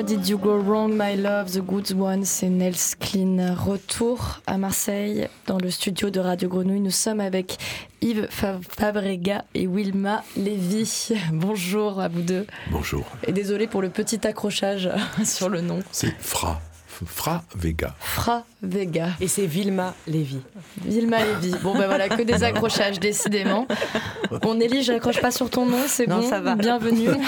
did you go wrong, my love, the good one C'est Nels Clean. Retour à Marseille, dans le studio de Radio Grenouille. Nous sommes avec Yves Fa- Fabrega et Wilma Lévy. [LAUGHS] Bonjour à vous deux. Bonjour. Et désolé pour le petit accrochage [LAUGHS] sur le nom. C'est Fra. Fra Vega. Fra Vega. Et c'est Vilma Lévy. Vilma Lévy. Bon, ben voilà, que des accrochages, décidément. Bon, Nelly, j'accroche pas sur ton nom, c'est bon. ça va. Bienvenue. [LAUGHS]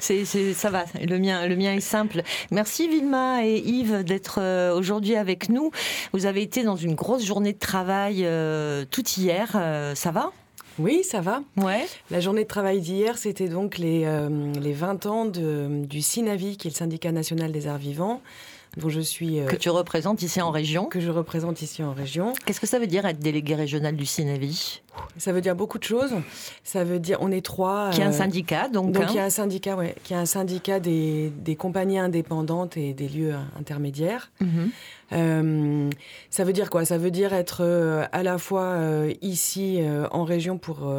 C'est, ça va, le mien, le mien est simple. Merci Vilma et Yves d'être euh, aujourd'hui avec nous. Vous avez été dans une grosse journée de travail euh, tout hier, euh, ça va? Oui, ça va. Ouais. La journée de travail d'hier, c'était donc les, euh, les 20 ans de, du SINAVI, qui est le syndicat national des arts vivants, dont je suis. euh, Que tu représentes ici en région. que je représente ici en région. Qu'est-ce que ça veut dire être délégué régional du Cinévi? Ça veut dire beaucoup de choses. Ça veut dire, on est trois. Qui est un euh, syndicat, donc. Donc hein. il y a un syndicat, ouais, qui est un syndicat des, des compagnies indépendantes et des lieux intermédiaires. Mhm. Euh, ça veut dire quoi? Ça veut dire être euh, à la fois euh, ici en région pour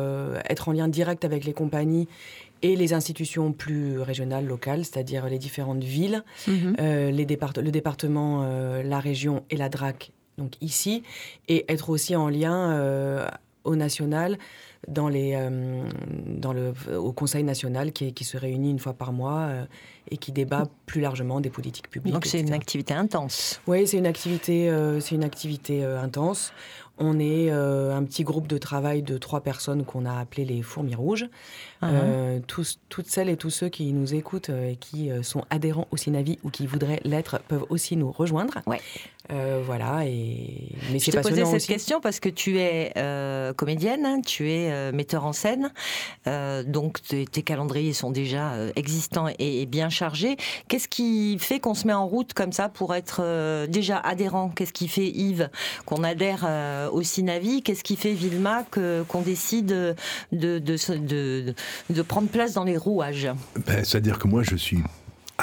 être en lien direct avec les compagnies et les institutions plus régionales, locales, c'est-à-dire les différentes villes, Mhm. euh, les départ- le département, euh, la région et la DRAC, donc ici, et être aussi en lien euh, au national, dans les, euh, dans le, au Conseil national qui, qui se réunit une fois par mois euh, et qui débat plus largement des politiques publiques. Donc c'est une activité intense. Oui, c'est une activité, euh, c'est une activité intense. On est un petit groupe de travail de trois personnes qu'on a appelé les fourmis rouges. Tous, toutes celles et tous ceux qui nous écoutent et qui sont adhérents au Sinavi ou qui voudraient l'être peuvent aussi nous rejoindre. Ouais. Euh, voilà, et mais Je c'est te posais cette aussi. question parce que tu es euh, comédienne, hein, tu es euh, metteur en scène, euh, donc tes, tes calendriers sont déjà euh, existants et, et bien chargés. Qu'est-ce qui fait qu'on se met en route comme ça pour être euh, déjà adhérent? Qu'est-ce qui fait Yves qu'on adhère euh, au Sinavi? Qu'est-ce qui fait Vilma que- qu'on décide de, de, se- de, de prendre place dans les rouages? Ben, C'est-à-dire que moi, je suis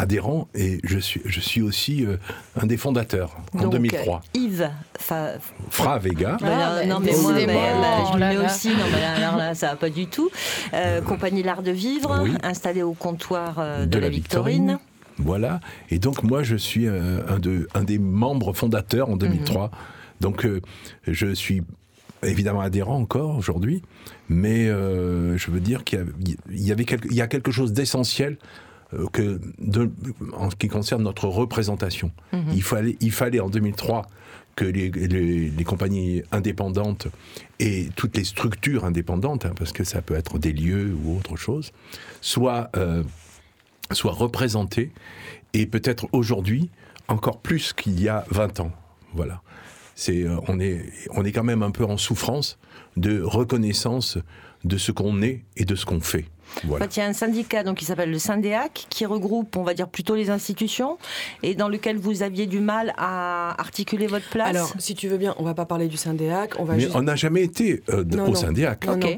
adhérent et je suis, je suis aussi euh, un des fondateurs en Donc, 2003. euh, Yves, fa- Fra Vega. Bah, Ah, non, bah, non, mais moi, mais, décidément, bah, je oh le mets aussi. Non, mais là, alors là, ça va pas du tout. Euh, compagnie L'Art de Vivre, Oui. installée au comptoir euh, de, la, Victorine. Voilà. Et donc, moi, je suis euh, un, de, un des membres fondateurs en 2003. Donc, euh, je suis évidemment adhérent encore aujourd'hui, mais euh, je veux dire qu'il y y avait quelque, il y a quelque chose d'essentiel euh, que de- en ce qui concerne notre représentation. Mhm. il, fallait, il fallait en 2003 que les, les- les compagnies indépendantes et toutes les structures indépendantes, hein, parce que ça peut être des lieux ou autre chose, soient, euh, soient représentées et peut-être aujourd'hui encore plus qu'il y a 20 ans. Voilà. Euh, on, est, on est quand même un peu en souffrance de reconnaissance de ce qu'on est et de ce qu'on fait. Voilà. En fait, il y a un syndicat donc, qui s'appelle le Syndéac, qui regroupe, on va dire, plutôt les institutions, et dans lequel vous aviez du mal à articuler votre place. Alors, si tu veux bien, on va pas parler du Syndéac, on va Mais juste on n'a jamais été euh, Non, au non. syndiac. Non, Ok. non,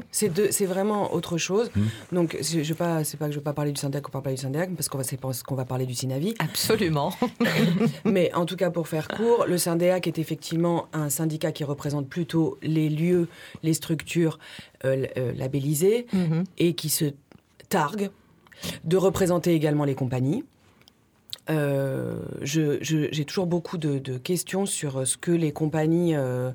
c'est vraiment autre chose. Hmm. Donc, je vais pas, c'est pas que je vais pas parler du syndicat, on va parler du syndicat, parce qu'on va, c'est parce qu'on va parler du Sinavi. Absolument. [LAUGHS] Mais en tout cas, pour faire court, le Syndéac est effectivement un syndicat qui représente plutôt les lieux, les structures euh, euh, labellisées Mhm. et qui se targue de représenter également les compagnies. Euh, J'ai toujours beaucoup de, de questions sur ce que les compagnies... euh,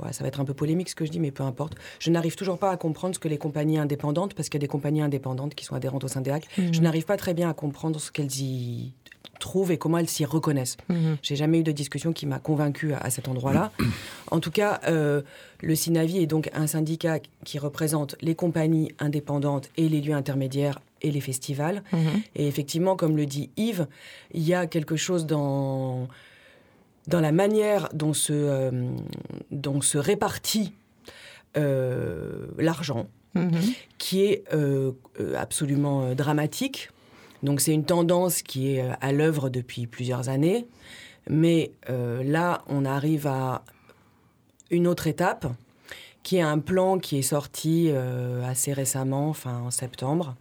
ouais, ça va être un peu polémique ce que je dis, mais peu importe. Je n'arrive toujours pas à comprendre ce que les compagnies indépendantes, parce qu'il y a des compagnies indépendantes qui sont adhérentes au Syndéac, Mhm. je n'arrive pas très bien à comprendre ce qu'elles y trouvent et comment elles s'y reconnaissent. Mhm. J'ai jamais eu de discussion qui m'a convaincue à, à cet endroit-là. [CLEARS THROAT] en tout cas, euh, le Sinavi est donc un syndicat qui représente les compagnies indépendantes et les lieux intermédiaires et les festivals. Mhm. Et effectivement, comme le dit Yves, il y a quelque chose dans, dans la manière dont se, euh, dont se répartit euh, l'argent Mhm. qui est absolument dramatique. Donc c'est une tendance qui est euh, à l'œuvre depuis plusieurs années. Mais euh, là, on arrive à une autre étape, qui est un plan qui est sorti euh, assez récemment, enfin en septembre,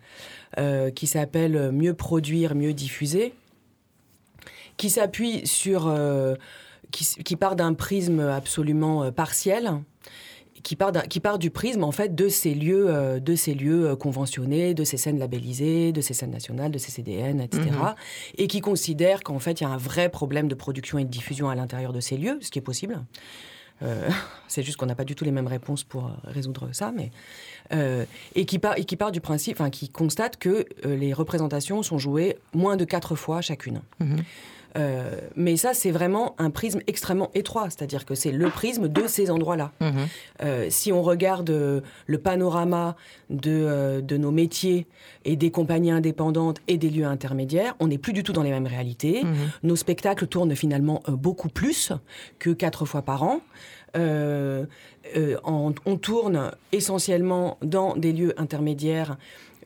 qui s'appelle Mieux produire, mieux diffuser, qui s'appuie sur... qui, part d'un prisme absolument partiel, qui part, qui part du prisme en fait de ces lieux, euh, de ces lieux euh, conventionnés, de ces scènes labellisées, de ces scènes nationales, de ces CDN, etc. Mhm. Et qui considère qu'en fait il y a un vrai problème de production et de diffusion à l'intérieur de ces lieux, ce qui est possible. Euh, [LAUGHS] c'est juste qu'on n'a pas du tout les mêmes réponses pour résoudre ça, mais euh, et qui part et qui part du principe, enfin qui constate que les représentations sont jouées moins de quatre fois chacune. Mhm. Euh, mais ça, c'est vraiment un prisme extrêmement étroit, c'est-à-dire que c'est le prisme de ces endroits-là. Mhm. Euh, si on regarde euh, le panorama de, de nos métiers et des compagnies indépendantes et des lieux intermédiaires, on n'est plus du tout dans les mêmes réalités. Mhm. Nos spectacles tournent finalement beaucoup plus que quatre fois par an. Euh, euh, en- on tourne essentiellement dans des lieux intermédiaires,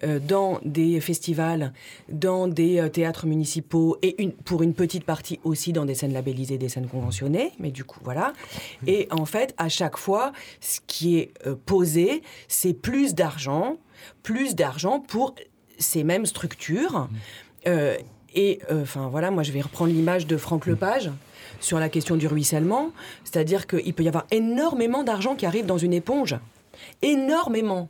euh, dans des festivals, dans des théâtres municipaux et une, pour une petite partie aussi dans des scènes labellisées, des scènes conventionnées. Mais du coup, voilà. Et en fait, à chaque fois, ce qui est posé, c'est plus d'argent, plus d'argent pour ces mêmes structures. Euh, et euh, enfin voilà, moi je vais reprendre l'image de Franck Lepage sur la question du ruissellement, c'est-à-dire qu'il peut y avoir énormément d'argent qui arrive dans une éponge, énormément.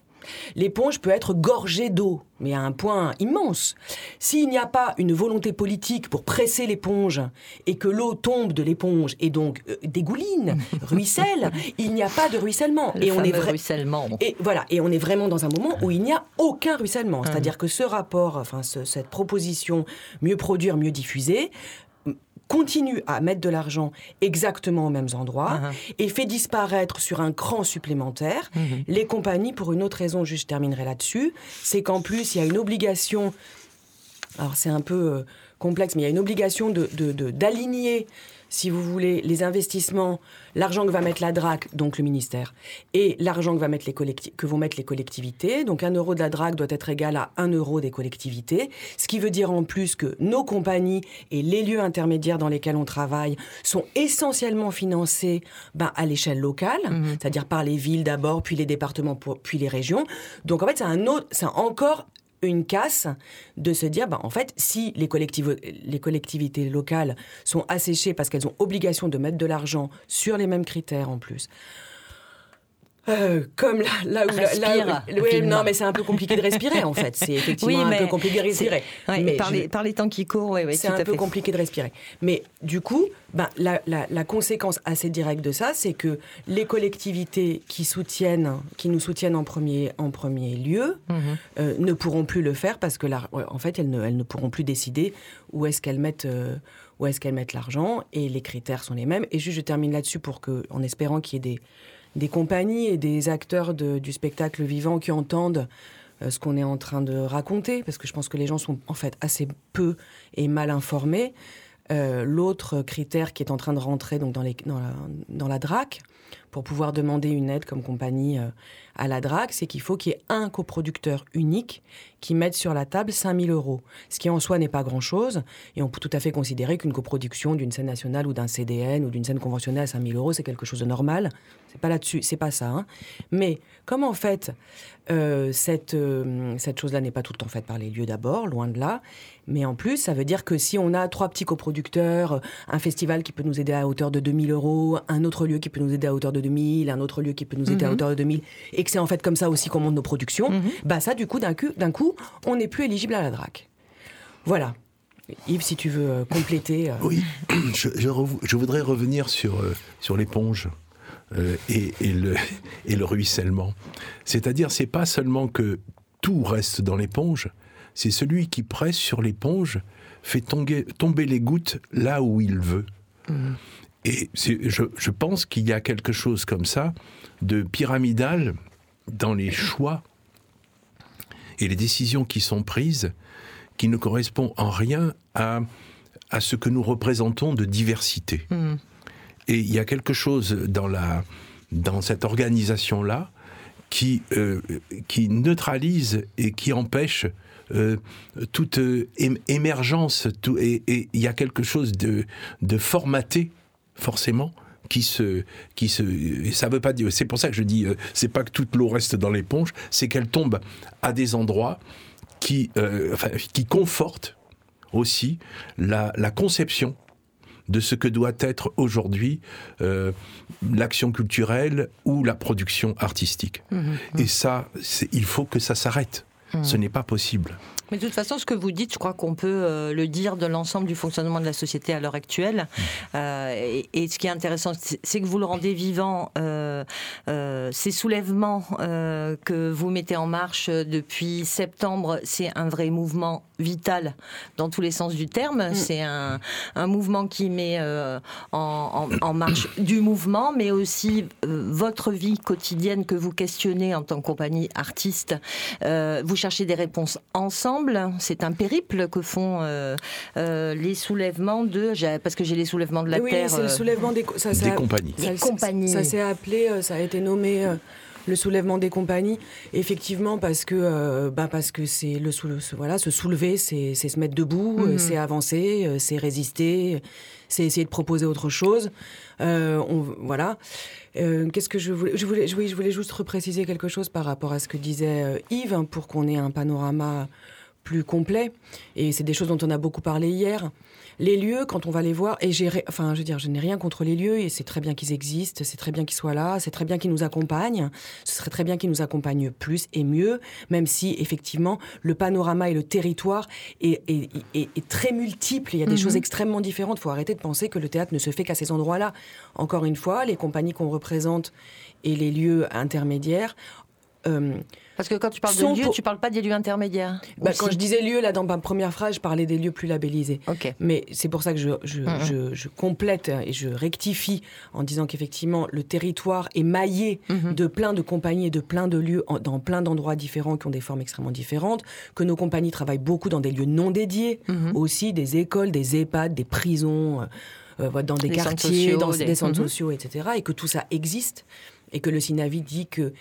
L'éponge peut être gorgée d'eau, mais à un point immense. S'il n'y a pas une volonté politique pour presser l'éponge et que l'eau tombe de l'éponge et donc euh, dégouline, [LAUGHS] ruisselle, il n'y a pas de ruissellement. Le et on est vrai- ruissellement. et voilà, et on est vraiment dans un moment où il n'y a aucun ruissellement. C'est-à-dire que ce rapport, enfin ce- cette proposition mieux produire, mieux diffuser, continue à mettre de l'argent exactement aux mêmes endroits Mhm. et fait disparaître sur un cran supplémentaire Mhm. les compagnies pour une autre raison, je terminerai là-dessus, c'est qu'en plus il y a une obligation, alors c'est un peu euh, complexe, mais il y a une obligation de- de- de- d'aligner, si vous voulez, les investissements, l'argent que va mettre la DRAC, donc le ministère, et l'argent que, va mettre les que vont mettre les collectivités. Donc un euro de la DRAC doit être égal à un euro des collectivités, ce qui veut dire en plus que nos compagnies et les lieux intermédiaires dans lesquels on travaille sont essentiellement financés ben, à l'échelle locale, c'est-à-dire par les villes d'abord, puis les départements, puis les régions. Donc en fait, c'est un autre, c'est encore une casse de se dire, ben, en fait, si les collectivités locales sont asséchées parce qu'elles ont obligation de mettre de l'argent sur les mêmes critères en plus, euh, comme là, là où... là- là Respire, où- oui, non, mais c'est un peu compliqué de respirer, en fait. C'est [LAUGHS] effectivement Oui, un peu compliqué de respirer. Ouais, Mais par, je- les, par les temps qui courent, oui, oui, c'est un peu fait. compliqué de respirer. Mais du coup, ben, la, la- la conséquence assez directe de ça, c'est que les collectivités qui soutiennent, qui nous soutiennent en premier, en premier lieu, Mhm. euh, ne pourront plus le faire parce que, ouais, en fait, elles ne, elles ne pourront plus décider où est-ce qu'elles mettent. euh, où est-ce qu'elles mettent l'argent et les critères sont les mêmes. Et juste, je termine là-dessus pour que, en espérant qu'il y ait des, des compagnies et des acteurs du spectacle vivant qui entendent euh, ce qu'on est en train de raconter, parce que je pense que les gens sont en fait assez peu et mal informés. Euh, L'autre critère qui est en train de rentrer donc dans la DRAC, pour pouvoir demander une aide comme compagnie euh, à la DRAC, c'est qu'il faut qu'il y ait un coproducteur unique qui mette sur la table 5000 euros. Ce qui en soi n'est pas grand-chose. Et on peut tout à fait considérer qu'une coproduction d'une scène nationale ou d'un CDN ou d'une scène conventionnelle à 5000 euros, c'est quelque chose de normal. C'est pas là-dessus, c'est pas ça. hein. Mais comme en fait, euh, cette, euh, cette chose-là n'est pas tout le temps faite par les lieux d'abord, loin de là. Mais en plus, ça veut dire que si on a trois petits coproducteurs, euh, un festival qui peut nous aider à hauteur de 2000 euros, un autre lieu qui peut nous aider à hauteur de 2000, un autre lieu qui peut nous aider à Mhm. hauteur de 2000, et que c'est en fait comme ça aussi qu'on monte nos productions, Mhm. bah ça, du coup, d'un coup, on n'est plus éligible à la DRAC. Voilà. Yves, si tu veux compléter. euh, Oui, [CLEARS THROAT] je, je voudrais revenir sur, euh, sur l'éponge euh, et, et le, [LAUGHS] et le ruissellement. C'est-à-dire, c'est pas seulement que tout reste dans l'éponge, c'est celui qui presse sur l'éponge, fait tomber, tomber les gouttes là où il veut. Et c'est- je, je pense qu'il y a quelque chose comme ça de pyramidal dans les choix et les décisions qui sont prises qui ne correspond en rien à, à ce que nous représentons de diversité. Mhm. Et il y a quelque chose dans, la, dans cette organisation-là qui, euh, qui neutralise et qui empêche euh, toute euh, ém- émergence. et il y a quelque chose de, de formaté, forcément, qui se, qui se, ça veut pas dire. C'est pour ça que je dis, c'est pas que toute l'eau reste dans l'éponge, c'est qu'elle tombe à des endroits qui, qui confortent aussi la, la conception de ce que doit être aujourd'hui euh, l'action culturelle ou la production artistique. Et ça, il faut que ça s'arrête. Ce n'est pas possible. Mais de toute façon, ce que vous dites, je crois qu'on peut euh, le dire de l'ensemble du fonctionnement de la société à l'heure actuelle. Euh, et, et ce qui est intéressant, c'est que vous le rendez vivant, euh, ces soulèvements que vous mettez en marche depuis septembre, c'est un vrai mouvement vital dans tous les sens du terme. C'est un, un mouvement qui met euh, en, en- en marche [COUGHS] du mouvement, mais aussi euh, votre vie quotidienne que vous questionnez en tant que compagnie artiste. Euh, vous cherchez des réponses ensemble. C'est un périple que font euh, euh, les soulèvements de. Parce que j'ai les soulèvements de la oui, terre. c'est le soulèvement des, ça, ça- Des compagnies. Ça- compagnies. Ça s'est appelé, ça a été nommé euh, le soulèvement des compagnies. Effectivement, parce que, euh, bah, parce que c'est le voilà, se soulever, c'est se mettre debout, euh, Mhm. c'est avancer, euh, c'est résister, c'est essayer de proposer autre chose. Euh, on, voilà. Euh, Qu'est-ce que je voulais je voulais, voulais, je voulais juste repréciser quelque chose par rapport à ce que disait Yves, hein, pour qu'on ait un panorama plus complet. Et c'est des choses dont on a beaucoup parlé hier. Les lieux, quand on va les voir, et j'ai, enfin, je veux dire, je n'ai rien contre les lieux, et c'est très bien qu'ils existent, c'est très bien qu'ils soient là, c'est très bien qu'ils nous accompagnent. Ce serait très bien qu'ils nous accompagnent plus et mieux, même si effectivement le panorama et le territoire est, est- est- est très multiple. Il y a des choses extrêmement différentes. Il faut arrêter de penser que le théâtre ne se fait qu'à ces endroits-là. Encore une fois, les compagnies qu'on représente et les lieux intermédiaires. Euh, Parce que quand tu parles de lieux, pour- tu parles pas des lieux intermédiaires. bah, quand je disais lieux, là, dans ma première phrase, je parlais des lieux plus labellisés. Mais c'est pour ça que je, je, Mhm. je- je complète et je rectifie en disant qu'effectivement, le territoire est maillé Mhm. de plein de compagnies et de plein de lieux en- dans plein d'endroits différents qui ont des formes extrêmement différentes, que nos compagnies travaillent beaucoup dans des lieux non dédiés, aussi des écoles, des EHPAD, des prisons, euh, euh, dans des, quartiers, sociaux, dans des- des centres sociaux, etc. Et que tout ça existe et que le Sinavi dit que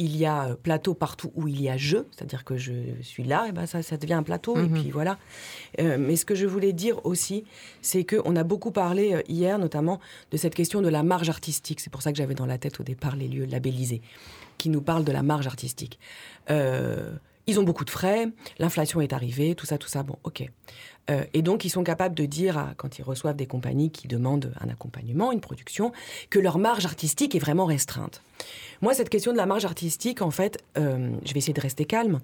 il y a euh, plateau partout où il y a jeu, c'est-à-dire que je suis là, et ben ça, ça devient un plateau, et Mhm. puis voilà. Euh, mais ce que je voulais dire aussi, c'est qu'on a beaucoup parlé euh, hier, notamment, de cette question de la marge artistique. C'est pour ça que j'avais dans la tête au départ les lieux labellisés, qui nous parlent de la marge artistique. Euh, ils ont beaucoup de frais, l'inflation est arrivée, tout ça, tout ça, bon, ok. Euh, et donc, ils sont capables de dire, à- quand ils reçoivent des compagnies qui demandent un accompagnement, une production, que leur marge artistique est vraiment restreinte. Moi, cette question de la marge artistique, en fait, euh, je vais essayer de rester calme,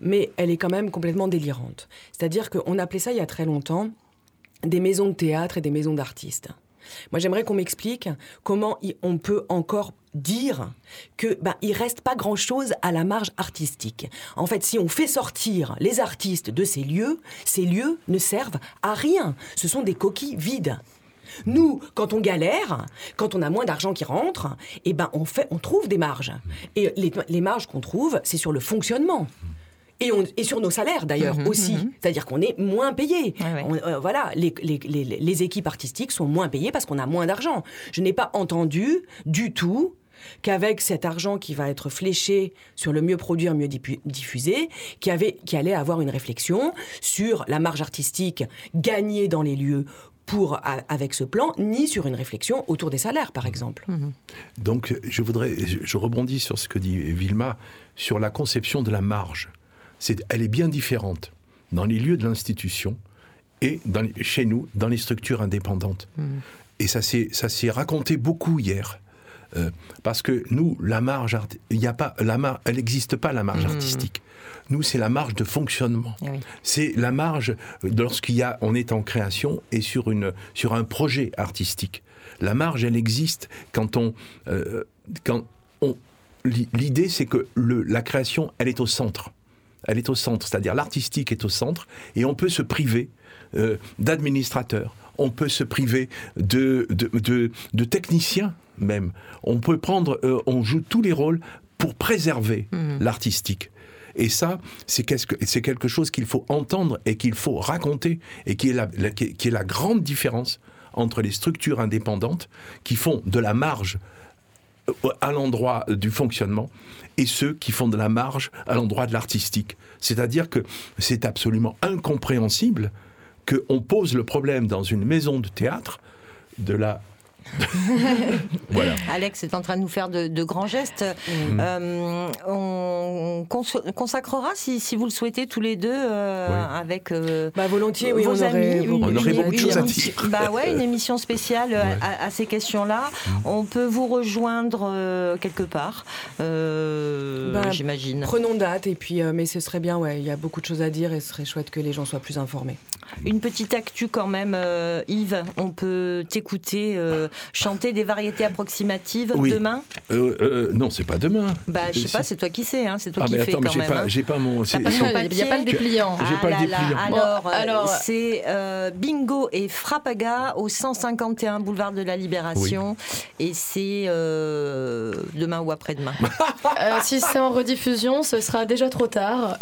mais elle est quand même complètement délirante. C'est-à-dire qu'on appelait ça il y a très longtemps des maisons de théâtre et des maisons d'artistes. Moi, j'aimerais qu'on m'explique comment on peut encore dire que ben il reste pas grand-chose à la marge artistique. En fait, si on fait sortir les artistes de ces lieux, ces lieux ne servent à rien. Ce sont des coquilles vides. Nous, quand on galère, quand on a moins d'argent qui rentre, eh ben on fait, on trouve des marges. Et les, les marges qu'on trouve, c'est sur le fonctionnement. Et, on- et sur nos salaires d'ailleurs Mhm, aussi. mhm. C'est-à-dire qu'on est moins payé. Ouais, ouais. On- euh, voilà, les, les- les- les équipes artistiques sont moins payées parce qu'on a moins d'argent. Je n'ai pas entendu du tout qu'avec cet argent qui va être fléché sur le mieux produire, mieux diffu- diffuser, qui, avait, qui allait avoir une réflexion sur la marge artistique gagnée dans les lieux pour, a- avec ce plan, ni sur une réflexion autour des salaires, par exemple. Donc, je voudrais, je, rebondis sur ce que dit Vilma, sur la conception de la marge. C'est, elle est bien différente dans les lieux de l'institution et dans chez nous, dans les structures indépendantes. Et ça s'est, ça s'est raconté beaucoup hier. Euh, parce que nous, la marge, il y a pas, la mar- elle n'existe pas la marge artistique. Nous, c'est la marge de fonctionnement. Eh oui. C'est la marge euh, lorsqu'il y a, on est en création et sur une, sur un projet artistique. La marge, elle existe quand on, euh, quand on, l'i- l'idée, c'est que le, la création, elle est au centre. Elle est au centre, c'est-à-dire l'artistique est au centre, et on peut se priver euh, d'administrateurs, on peut se priver de, de, de- de techniciens même. On peut prendre, euh, on joue tous les rôles pour préserver l'artistique. Et ça, c'est quelque chose qu'il faut entendre et qu'il faut raconter, et qui est la grande différence entre les structures indépendantes qui font de la marge euh, à l'endroit du fonctionnement et ceux qui font de la marge à l'endroit de l'artistique. C'est-à-dire que c'est absolument incompréhensible qu'on pose le problème dans une maison de théâtre de la... [LAUGHS] voilà. Alex est en train de nous faire de, de grands gestes. Euh, on cons- consacrera, si, si vous le souhaitez, tous les deux, euh, Oui. avec euh, Bah, volontiers, oui, vos on aurait amis, beaucoup On une- aurait une- beaucoup de une choses à dire. [LAUGHS] Bah ouais, une émission spéciale Ouais. Mm. à, à ces questions-là. On peut vous rejoindre euh, quelque part, euh, Bah, j'imagine. Prenons date, et puis, euh, mais ce serait bien, ouais, il y a beaucoup de choses à dire et ce serait chouette que les gens soient plus informés. Une petite actu quand même, euh, Yves. On peut t'écouter euh, chanter des variétés approximatives Oui. demain. Euh, euh, non, c'est pas demain. Bah, je sais C'est- pas, c'est toi qui sais, hein, c'est toi Ah, qui mais fais attends, mais quand même. pas, hein. j'ai pas mon. Il n'y a pas le papier. dépliant. J'ai pas le Ah là dépliant. Alors, Bon, alors- c'est euh, Bingo et Frappaga au 151 boulevard de la Libération. Et c'est euh, demain ou après-demain. [LAUGHS] Euh, si c'est en rediffusion, ce sera déjà trop tard.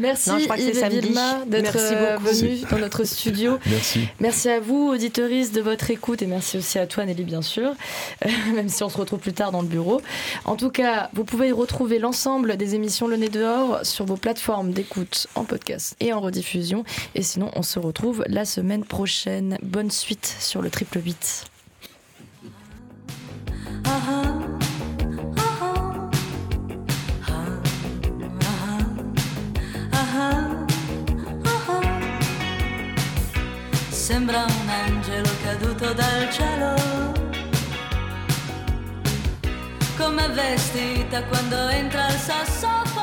Merci Non, je crois que Yves et samedi. Vilma d'être venus dans notre studio. Merci. Merci à vous, auditeuristes, de votre écoute et merci aussi à toi, Nelly, bien sûr, euh, même si on se retrouve plus tard dans le bureau. En tout cas, vous pouvez retrouver l'ensemble des émissions Le Nez dehors sur vos plateformes d'écoute en podcast et en rediffusion. Et sinon, on se retrouve la semaine prochaine. Bonne suite sur le triple 8. Sembra un angelo caduto dal cielo, come vestita quando entra il sassofono.